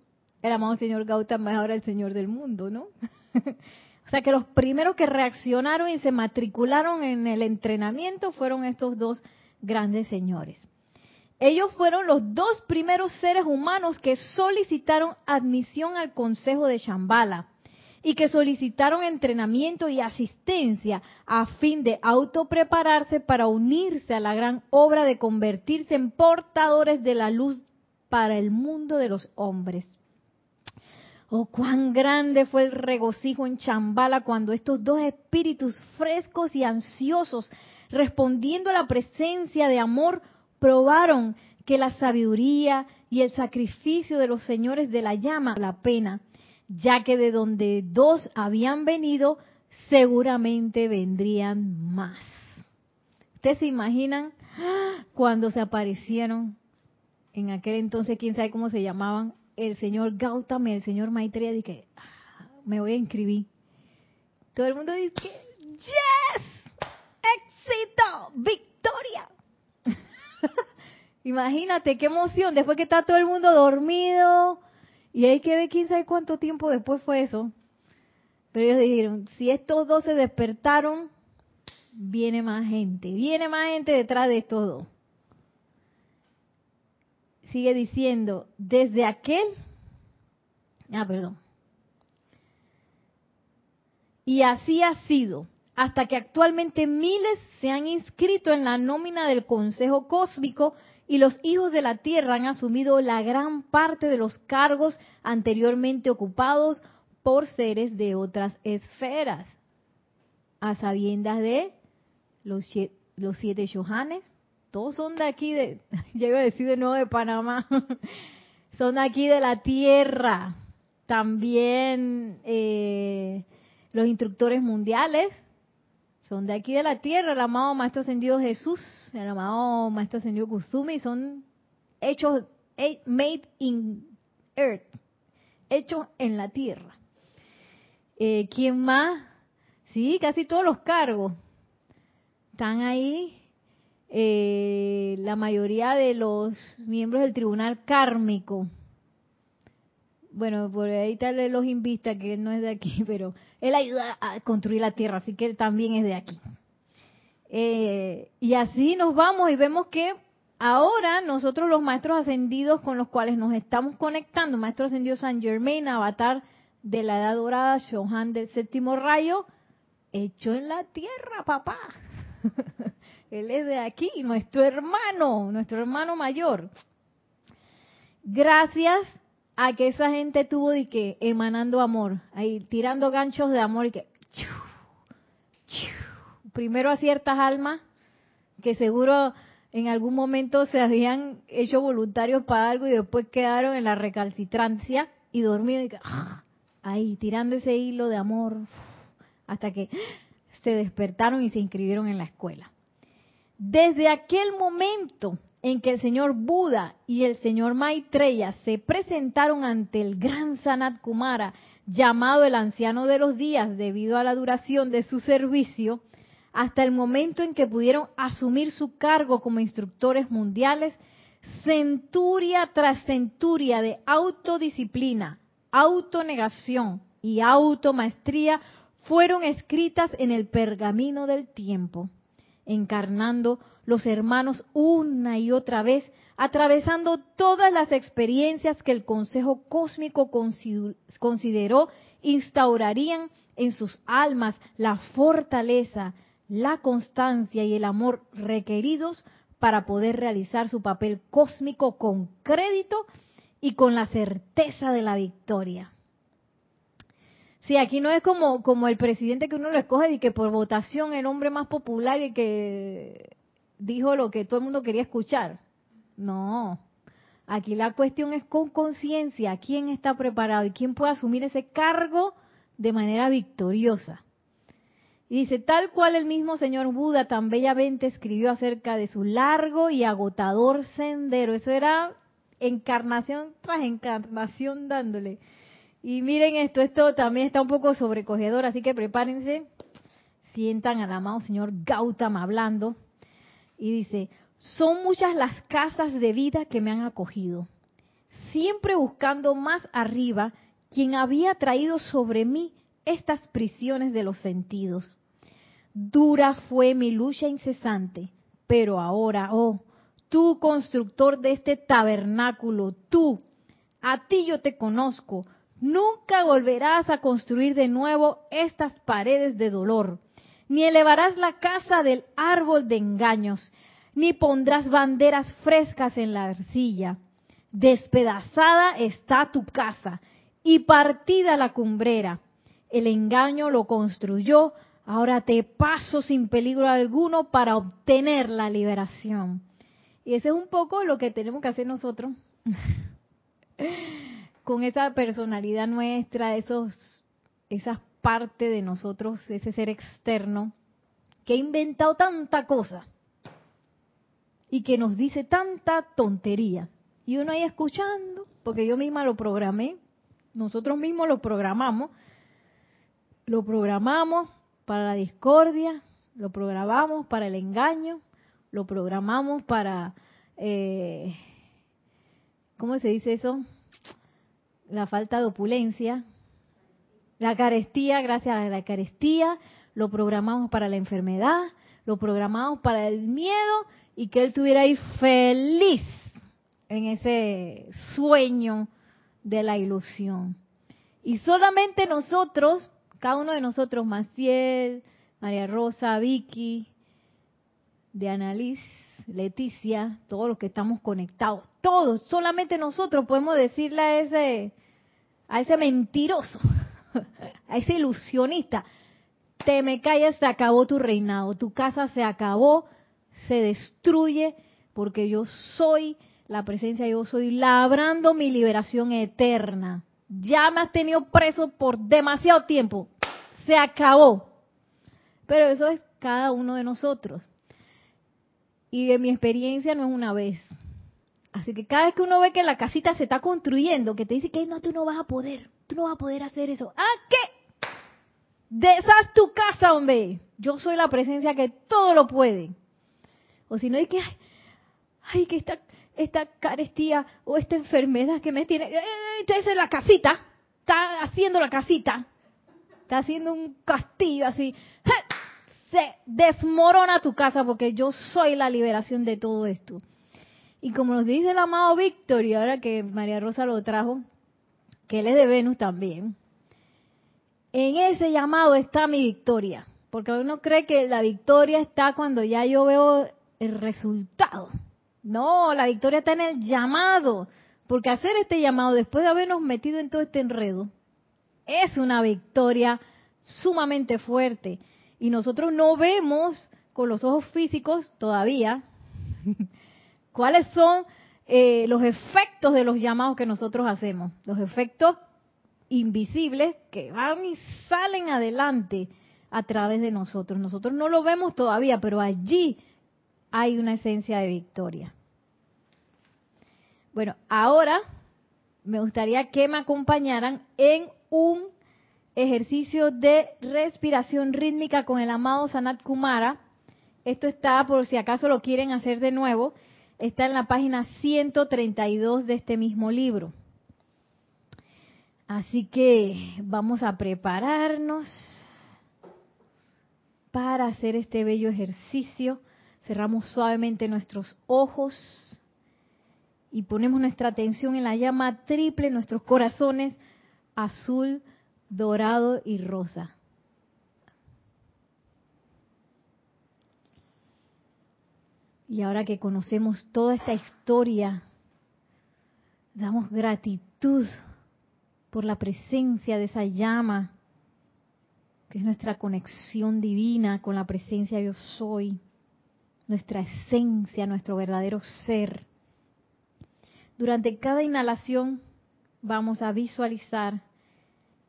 el amado señor Gautama es ahora el señor del mundo, ¿no? o sea que los primeros que reaccionaron y se matricularon en el entrenamiento fueron estos dos grandes señores. Ellos fueron los dos primeros seres humanos que solicitaron admisión al Consejo de Shambhala y que solicitaron entrenamiento y asistencia a fin de autoprepararse para unirse a la gran obra de convertirse en portadores de la luz para el mundo de los hombres. Oh, cuán grande fue el regocijo en Chambala cuando estos dos espíritus frescos y ansiosos, respondiendo a la presencia de amor, probaron que la sabiduría y el sacrificio de los señores de la llama la pena, ya que de donde dos habían venido, seguramente vendrían más. ¿Ustedes se imaginan cuando se aparecieron en aquel entonces, quién sabe cómo se llamaban, el señor Gautama el señor Maitreya, dije, ah, me voy a inscribir. Todo el mundo dice, yes, éxito, victoria. Imagínate qué emoción, después que está todo el mundo dormido, y hay que ver quién sabe cuánto tiempo después fue eso. Pero ellos dijeron, si estos dos se despertaron, viene más gente, viene más gente detrás de estos dos. Sigue diciendo, desde aquel, ah, perdón. Y así ha sido, hasta que actualmente miles se han inscrito en la nómina del Consejo Cósmico y los hijos de la tierra han asumido la gran parte de los cargos anteriormente ocupados por seres de otras esferas, a sabiendas de los, los siete Johanes, todos son de aquí, de, ya iba a decir de nuevo de Panamá, son de aquí de la tierra, también eh, los instructores mundiales, son de aquí de la tierra, el amado Maestro Ascendido Jesús, el amado Maestro Ascendido Kusumi, son hechos, eh, made in earth, hechos en la tierra. Eh, ¿Quién más? Sí, casi todos los cargos están ahí eh, la mayoría de los miembros del tribunal kármico, bueno, por ahí tal vez los invista, que no es de aquí, pero él ayuda a construir la tierra, así que él también es de aquí. Eh, y así nos vamos y vemos que ahora nosotros los maestros ascendidos con los cuales nos estamos conectando, maestro ascendido San Germain, avatar de la edad dorada, Shohan del séptimo rayo, hecho en la tierra, papá. Él es de aquí, nuestro hermano, nuestro hermano mayor. Gracias a que esa gente tuvo de que emanando amor, ahí tirando ganchos de amor y que primero a ciertas almas que seguro en algún momento se habían hecho voluntarios para algo y después quedaron en la recalcitrancia y dormidos y ahí tirando ese hilo de amor hasta que se despertaron y se inscribieron en la escuela. Desde aquel momento en que el señor Buda y el señor Maitreya se presentaron ante el gran Sanat Kumara, llamado el anciano de los días debido a la duración de su servicio, hasta el momento en que pudieron asumir su cargo como instructores mundiales, centuria tras centuria de autodisciplina, autonegación y automaestría fueron escritas en el pergamino del tiempo encarnando los hermanos una y otra vez, atravesando todas las experiencias que el Consejo Cósmico consideró instaurarían en sus almas la fortaleza, la constancia y el amor requeridos para poder realizar su papel cósmico con crédito y con la certeza de la victoria. Sí, aquí no es como, como el presidente que uno lo escoge y que por votación el hombre más popular y que dijo lo que todo el mundo quería escuchar. No, aquí la cuestión es con conciencia, quién está preparado y quién puede asumir ese cargo de manera victoriosa. Y dice, tal cual el mismo señor Buda tan bellamente escribió acerca de su largo y agotador sendero. Eso era encarnación tras encarnación dándole. Y miren esto, esto también está un poco sobrecogedor, así que prepárense, sientan al amado señor Gautama hablando. Y dice, son muchas las casas de vida que me han acogido, siempre buscando más arriba quien había traído sobre mí estas prisiones de los sentidos. Dura fue mi lucha incesante, pero ahora, oh, tú constructor de este tabernáculo, tú, a ti yo te conozco, Nunca volverás a construir de nuevo estas paredes de dolor, ni elevarás la casa del árbol de engaños, ni pondrás banderas frescas en la arcilla. Despedazada está tu casa y partida la cumbrera. El engaño lo construyó, ahora te paso sin peligro alguno para obtener la liberación. Y ese es un poco lo que tenemos que hacer nosotros. con esa personalidad nuestra, esos, esas partes de nosotros, ese ser externo, que ha inventado tanta cosa y que nos dice tanta tontería. Y uno ahí escuchando, porque yo misma lo programé, nosotros mismos lo programamos, lo programamos para la discordia, lo programamos para el engaño, lo programamos para, eh, ¿cómo se dice eso? La falta de opulencia, la carestía, gracias a la carestía, lo programamos para la enfermedad, lo programamos para el miedo y que él estuviera ahí feliz en ese sueño de la ilusión. Y solamente nosotros, cada uno de nosotros, Maciel, María Rosa, Vicky, de Annalise, Leticia, todos los que estamos conectados, todos, solamente nosotros podemos decirle a ese, a ese mentiroso, a ese ilusionista, te me callas, se acabó tu reinado, tu casa se acabó, se destruye, porque yo soy la presencia, yo soy labrando mi liberación eterna. Ya me has tenido preso por demasiado tiempo, se acabó. Pero eso es cada uno de nosotros. Y de mi experiencia no es una vez. Así que cada vez que uno ve que la casita se está construyendo, que te dice que no, tú no vas a poder, tú no vas a poder hacer eso. ¿Ah, qué? Deshaz tu casa, hombre. Yo soy la presencia que todo lo puede. O si no es que, ay, ay, que esta, esta carestía o esta enfermedad que me tiene, eh, esa es la casita, está haciendo la casita, está haciendo un castillo así, se desmorona tu casa porque yo soy la liberación de todo esto. Y como nos dice el amado Víctor, y ahora que María Rosa lo trajo, que él es de Venus también, en ese llamado está mi victoria. Porque uno cree que la victoria está cuando ya yo veo el resultado. No, la victoria está en el llamado. Porque hacer este llamado después de habernos metido en todo este enredo es una victoria sumamente fuerte. Y nosotros no vemos con los ojos físicos todavía cuáles son eh, los efectos de los llamados que nosotros hacemos. Los efectos invisibles que van y salen adelante a través de nosotros. Nosotros no lo vemos todavía, pero allí hay una esencia de victoria. Bueno, ahora me gustaría que me acompañaran en un ejercicio de respiración rítmica con el amado Sanat Kumara. Esto está, por si acaso lo quieren hacer de nuevo, está en la página 132 de este mismo libro. Así que vamos a prepararnos para hacer este bello ejercicio. Cerramos suavemente nuestros ojos y ponemos nuestra atención en la llama triple, nuestros corazones azul, dorado y rosa. Y ahora que conocemos toda esta historia, damos gratitud por la presencia de esa llama que es nuestra conexión divina con la presencia yo soy, nuestra esencia, nuestro verdadero ser. Durante cada inhalación vamos a visualizar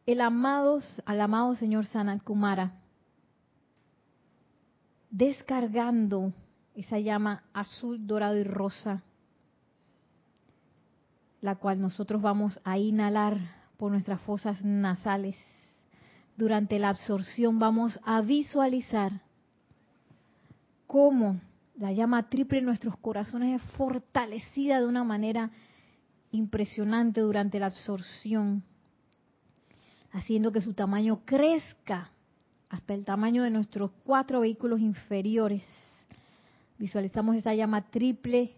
el amado, al amado Señor Sanat Kumara descargando esa llama azul, dorado y rosa, la cual nosotros vamos a inhalar por nuestras fosas nasales durante la absorción vamos a visualizar cómo la llama triple en nuestros corazones es fortalecida de una manera impresionante durante la absorción, haciendo que su tamaño crezca hasta el tamaño de nuestros cuatro vehículos inferiores. Visualizamos esa llama triple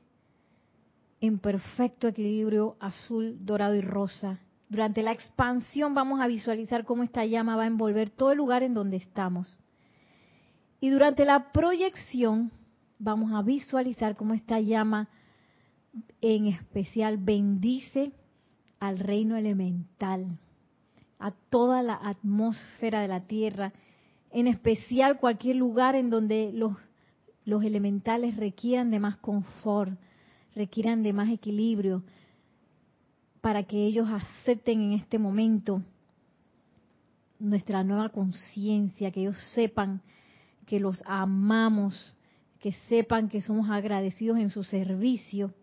en perfecto equilibrio azul, dorado y rosa durante la expansión vamos a visualizar cómo esta llama va a envolver todo el lugar en donde estamos. Y durante la proyección vamos a visualizar cómo esta llama en especial bendice al reino elemental, a toda la atmósfera de la Tierra, en especial cualquier lugar en donde los, los elementales requieran de más confort, requieran de más equilibrio, para que ellos acepten en este momento nuestra nueva conciencia, que ellos sepan que los amamos, que sepan que somos agradecidos en su servicio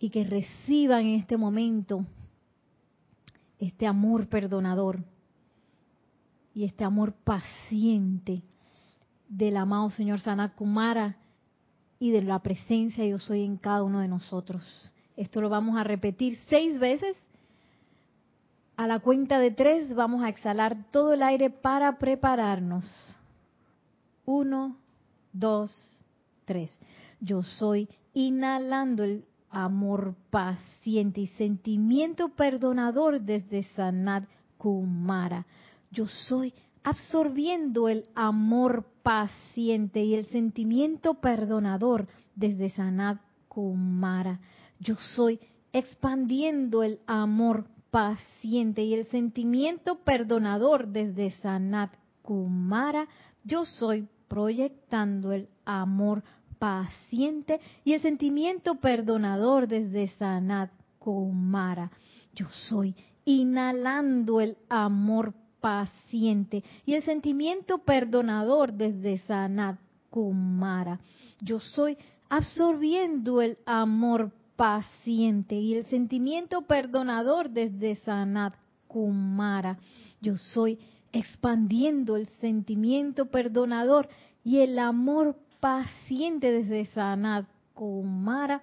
y que reciban en este momento este amor perdonador y este amor paciente del amado Señor Sanat Kumara y de la presencia yo soy en cada uno de nosotros. Esto lo vamos a repetir seis veces. A la cuenta de tres vamos a exhalar todo el aire para prepararnos. Uno, dos, tres. Yo soy inhalando el amor paciente y sentimiento perdonador desde Sanat Kumara. Yo soy absorbiendo el amor paciente y el sentimiento perdonador desde Sanat Kumara. Yo soy expandiendo el amor paciente y el sentimiento perdonador desde Sanat Kumara. Yo soy proyectando el amor paciente y el sentimiento perdonador desde Sanat Kumara. Yo soy inhalando el amor paciente y el sentimiento perdonador desde Sanat Kumara. Yo soy absorbiendo el amor paciente y el sentimiento perdonador desde Sanat Kumara. Yo soy expandiendo el sentimiento perdonador y el amor paciente desde Sanat Kumara.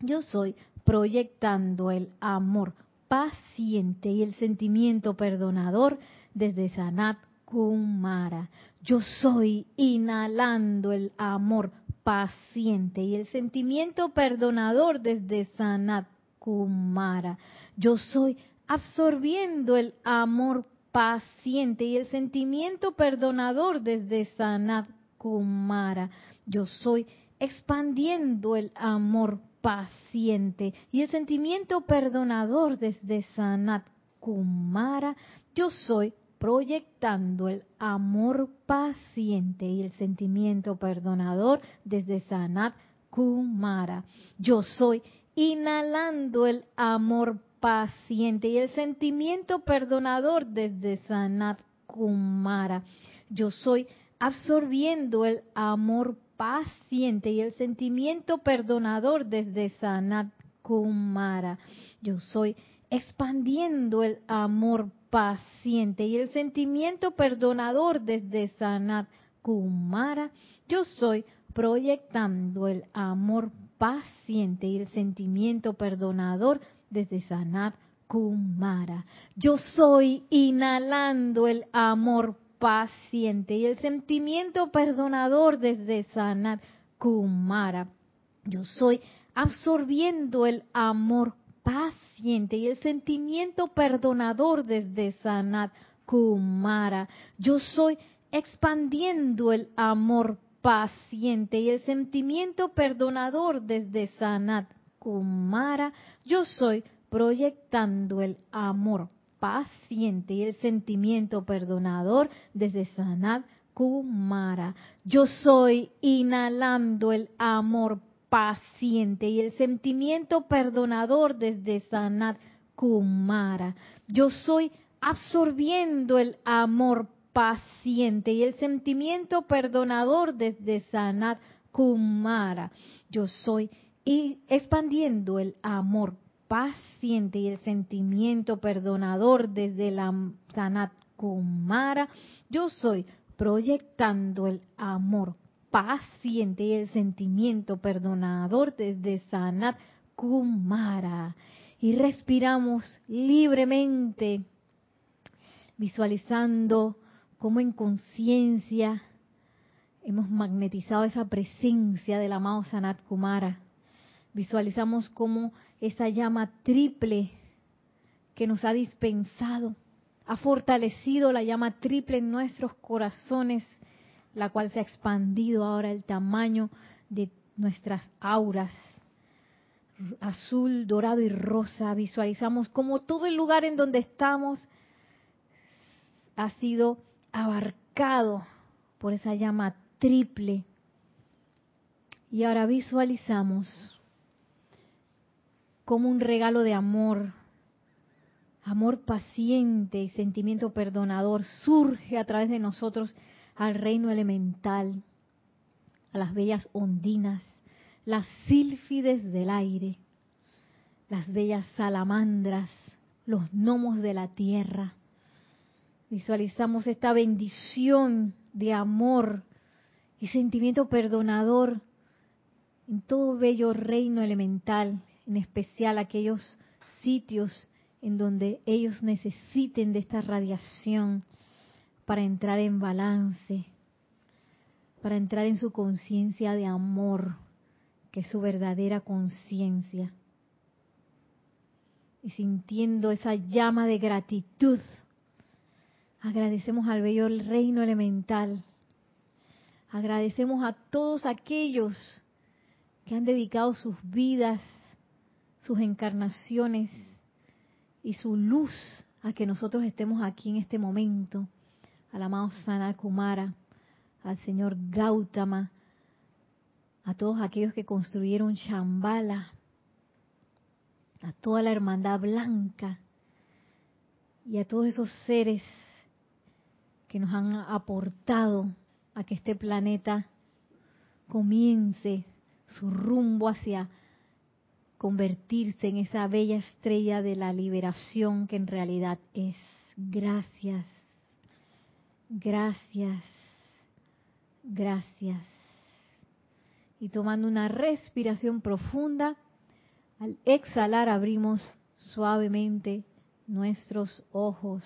Yo soy proyectando el amor paciente y el sentimiento perdonador desde Sanat Kumara. Yo soy inhalando el amor paciente y el sentimiento perdonador desde Sanat Kumara. Yo soy absorbiendo el amor paciente y el sentimiento perdonador desde Sanat Kumara. Yo soy expandiendo el amor paciente y el sentimiento perdonador desde Sanat Kumara. Yo soy proyectando el amor paciente y el sentimiento perdonador desde Sanat Kumara. Yo soy inhalando el amor paciente y el sentimiento perdonador desde Sanat Kumara. Yo soy absorbiendo el amor paciente y el sentimiento perdonador desde Sanat Kumara. Yo soy expandiendo el amor paciente y el sentimiento perdonador desde Sanat Kumara. Yo soy proyectando el amor paciente y el sentimiento perdonador desde Sanat Kumara. Yo soy inhalando el amor paciente y el sentimiento perdonador desde Sanat Kumara. Yo soy absorbiendo el amor paciente y el sentimiento perdonador desde Sanat Kumara. Yo soy expandiendo el amor paciente y el sentimiento perdonador desde Sanat Kumara, yo soy proyectando el amor paciente y el sentimiento perdonador desde Sanat Kumara. Yo soy inhalando el amor paciente y el sentimiento perdonador desde Sanat Kumara. Yo soy absorbiendo el amor paciente y el sentimiento perdonador desde Sanat Kumara. Yo soy y expandiendo el amor paciente y el sentimiento perdonador desde la Sanat Kumara, yo soy proyectando el amor paciente y el sentimiento perdonador desde Sanat Kumara. Y respiramos libremente, visualizando cómo en conciencia hemos magnetizado esa presencia del amado Sanat Kumara Visualizamos cómo esa llama triple que nos ha dispensado ha fortalecido la llama triple en nuestros corazones, la cual se ha expandido ahora el tamaño de nuestras auras, azul, dorado y rosa. Visualizamos cómo todo el lugar en donde estamos ha sido abarcado por esa llama triple. Y ahora visualizamos como un regalo de amor, amor paciente y sentimiento perdonador surge a través de nosotros al reino elemental, a las bellas ondinas, las sílfides del aire, las bellas salamandras, los gnomos de la tierra. Visualizamos esta bendición de amor y sentimiento perdonador en todo bello reino elemental en especial aquellos sitios en donde ellos necesiten de esta radiación para entrar en balance, para entrar en su conciencia de amor, que es su verdadera conciencia. Y sintiendo esa llama de gratitud, agradecemos al bello reino elemental, agradecemos a todos aquellos que han dedicado sus vidas sus encarnaciones y su luz a que nosotros estemos aquí en este momento, al amado Sana Kumara, al señor Gautama, a todos aquellos que construyeron Shambhala, a toda la hermandad blanca y a todos esos seres que nos han aportado a que este planeta comience su rumbo hacia convertirse en esa bella estrella de la liberación que en realidad es. Gracias, gracias, gracias. Y tomando una respiración profunda, al exhalar abrimos suavemente nuestros ojos.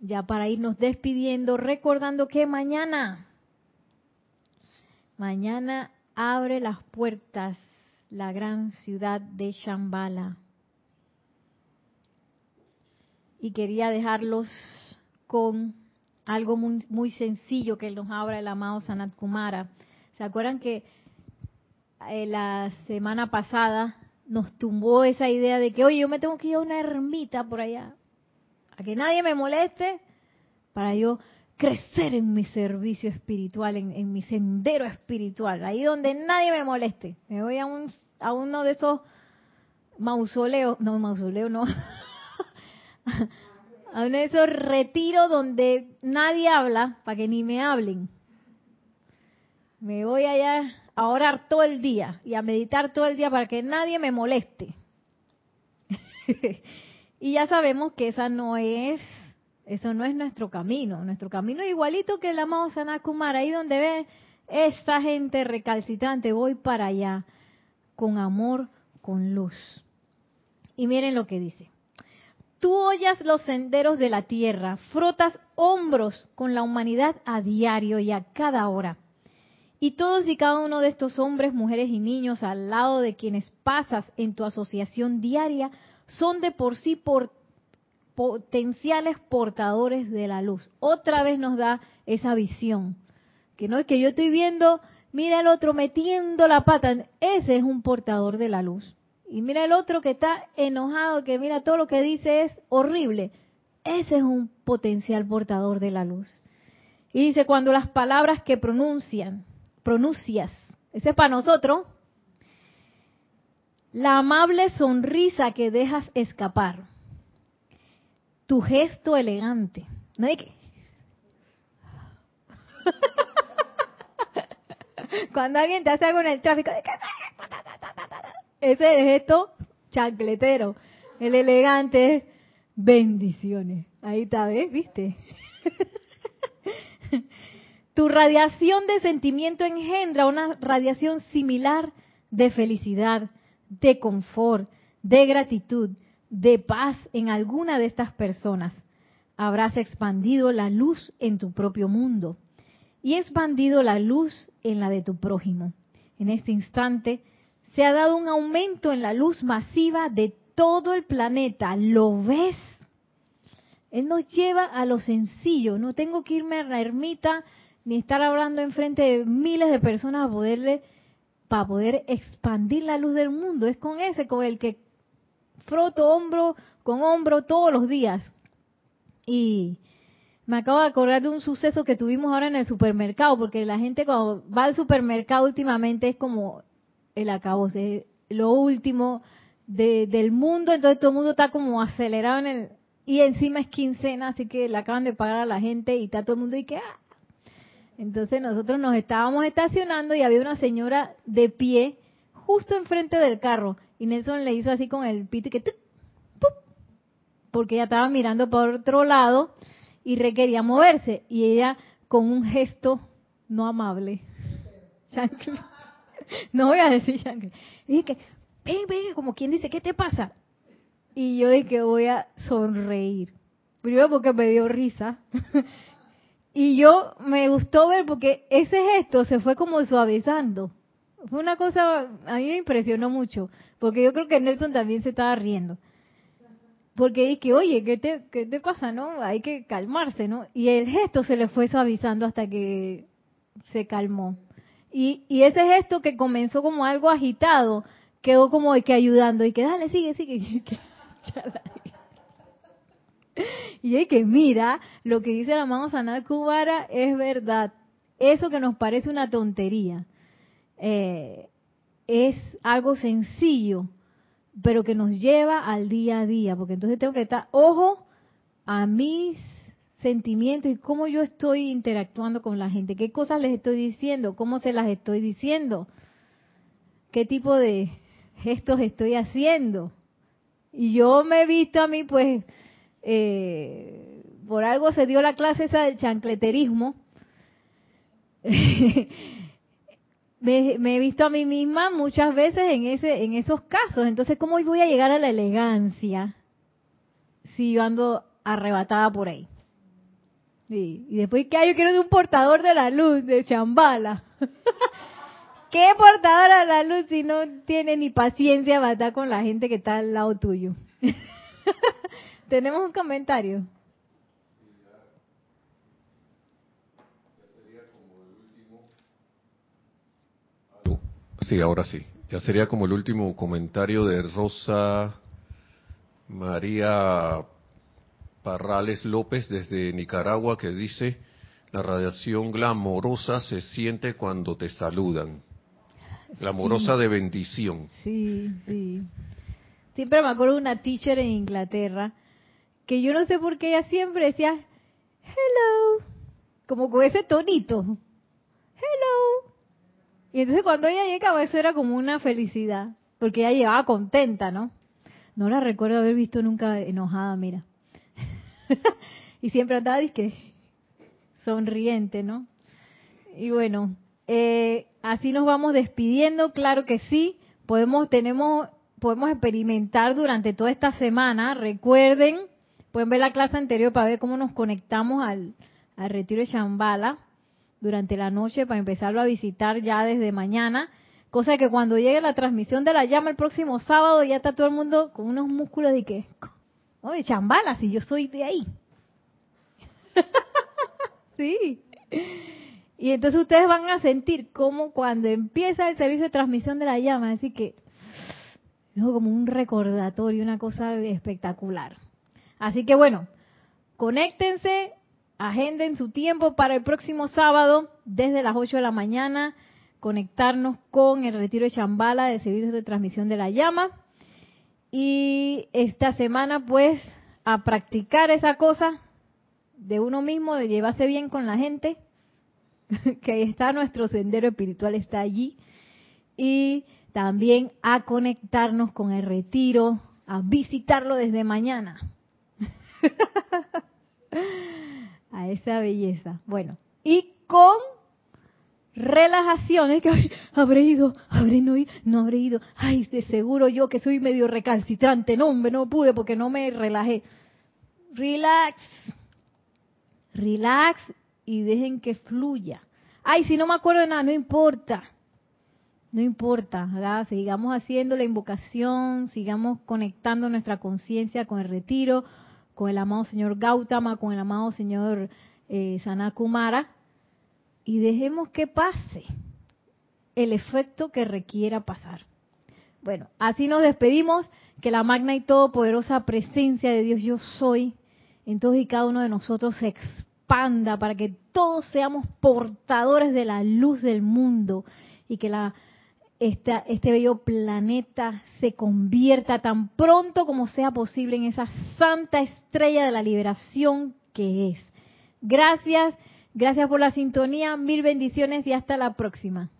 Ya para irnos despidiendo, recordando que mañana, mañana abre las puertas la gran ciudad de Shambhala. Y quería dejarlos con algo muy, muy sencillo que nos abra el amado Sanat Kumara. ¿Se acuerdan que eh, la semana pasada nos tumbó esa idea de que, oye, yo me tengo que ir a una ermita por allá, a que nadie me moleste, para yo crecer en mi servicio espiritual, en, mi sendero espiritual, ahí donde nadie me moleste. Me voy a, un, a uno de esos mausoleos, no, mausoleo no, a uno de esos retiros donde nadie habla, para que ni me hablen. Me voy allá a orar todo el día y a meditar todo el día para que nadie me moleste. y ya sabemos que esa no es, eso no es nuestro camino. Nuestro camino es igualito que el amado Sanakumar, ahí donde ve esta gente recalcitrante, voy para allá, con amor, con luz. Y miren lo que dice. Tú oyas los senderos de la tierra, frotas hombros con la humanidad a diario y a cada hora y todos y cada uno de estos hombres, mujeres y niños al lado de quienes pasas en tu asociación diaria son de por sí potenciales portadores de la luz. Otra vez nos da esa visión, que no es que yo estoy viendo, mira el otro metiendo la pata, ese es un portador de la luz. Y mira el otro que está enojado, que mira todo lo que dice es horrible, ese es un potencial portador de la luz. Y dice, cuando las palabras que pronuncian pronuncias. Ese es para nosotros. La amable sonrisa que dejas escapar. Tu gesto elegante. ¿No hay que? Cuando alguien te hace algo en el tráfico, ese es el gesto chancletero. El elegante es bendiciones. Ahí está, ¿ves? ¿Viste? Tu radiación de sentimiento engendra una radiación similar de felicidad, de confort, de gratitud, de paz en alguna de estas personas. Habrás expandido la luz en tu propio mundo y expandido la luz en la de tu prójimo. En este instante se ha dado un aumento en la luz masiva de todo el planeta. ¿Lo ves? Él nos lleva a lo sencillo. No tengo que irme a la ermita ni estar hablando enfrente de miles de personas poderle, para poder expandir la luz del mundo. Es con ese, con el que froto hombro con hombro todos los días. Y me acabo de acordar de un suceso que tuvimos ahora en el supermercado, porque la gente cuando va al supermercado últimamente es como el acabo, es lo último del mundo, entonces todo el mundo está como acelerado en el... Y encima es quincena, así que le acaban de pagar a la gente y está todo el mundo y que, ah, entonces nosotros nos estábamos estacionando y había una señora de pie justo enfrente del carro. Y Nelson le hizo así con el pito y que porque ella estaba mirando por otro lado y requería moverse. Y ella con un gesto no amable. No voy a decir Shankly. Dije que, ven, ven, como quien dice, ¿qué te pasa? Y yo dije voy a sonreír. Primero porque me dio risa. Y yo me gustó ver porque ese gesto se fue como suavizando. Fue una cosa, a mí me impresionó mucho, porque yo creo que Nelson también se estaba riendo. Porque dije, oye, ¿qué te, ¿qué te pasa, no? Hay que calmarse, ¿no? Y el gesto se le fue suavizando hasta que se calmó. Y, y ese gesto que comenzó como algo agitado, quedó como de que ayudando, y que dale, sigue, sigue. Y hay que mira, lo que dice la mano Sanat Kubara es verdad. Eso que nos parece una tontería eh, es algo sencillo, pero que nos lleva al día a día, porque entonces tengo que estar, ojo, a mis sentimientos y cómo yo estoy interactuando con la gente, qué cosas les estoy diciendo, cómo se las estoy diciendo, qué tipo de gestos estoy haciendo. Y yo me he visto a mí, pues, eh, por algo se dio la clase esa del chancleterismo, me, he visto a mí misma muchas veces en ese en esos casos. Entonces, ¿cómo voy a llegar a la elegancia si yo ando arrebatada por ahí? Y después, ¿qué hay? Yo quiero de un portador de la luz, de chambala. ¿Qué portador de la luz si no tiene ni paciencia para estar con la gente que está al lado tuyo? Tenemos un comentario. Sí, ahora sí. Ya sería como el último comentario de Rosa María Parrales López desde Nicaragua que dice, la radiación glamorosa se siente cuando te saludan. Glamorosa de bendición. Sí, sí. Siempre me acuerdo de una teacher en Inglaterra que yo no sé por qué ella siempre decía, hello, como con ese tonito. Hello. Y entonces cuando ella llegaba eso era como una felicidad, porque ella llevaba contenta, ¿no? No la recuerdo haber visto nunca enojada, mira. y siempre andaba que sonriente, ¿no? Y bueno, eh, así nos vamos despidiendo, claro que sí, podemos, tenemos, podemos experimentar durante toda esta semana, recuerden, pueden ver la clase anterior para ver cómo nos conectamos al, al retiro de Shambhala durante la noche para empezarlo a visitar ya desde mañana, cosa que cuando llegue la transmisión de la llama el próximo sábado ya está todo el mundo con unos músculos de que, Oye, chambala, si yo soy de ahí. sí. Y entonces ustedes van a sentir como cuando empieza el servicio de transmisión de la llama, así que es como un recordatorio, una cosa espectacular. Así que bueno, conéctense, agenden su tiempo para el próximo sábado desde las 8 de la mañana, conectarnos con el retiro de Chambala de servicios de transmisión de la llama y esta semana pues a practicar esa cosa de uno mismo, de llevarse bien con la gente, que está nuestro sendero espiritual, está allí, y también a conectarnos con el retiro, a visitarlo desde mañana. a esa belleza. Bueno, y con relajación, es que habré ido, habré no, no habré ido, ay, de seguro yo que soy medio recalcitrante, no, hombre, no pude porque no me relajé. Relax, relax y dejen que fluya. Ay, si no me acuerdo de nada, no importa, no importa, ¿verdad? sigamos haciendo la invocación, sigamos conectando nuestra conciencia con el retiro, con el amado señor Gautama, con el amado señor eh, Sanakumara, y dejemos que pase el efecto que requiera pasar. Bueno, así nos despedimos, que la magna y todopoderosa presencia de Dios yo soy en todos y cada uno de nosotros se expanda para que todos seamos portadores de la luz del mundo y que la, este bello planeta se convierta tan pronto como sea posible en esa santa estrella de la liberación que es. Gracias Gracias por la sintonía, mil bendiciones y hasta la próxima.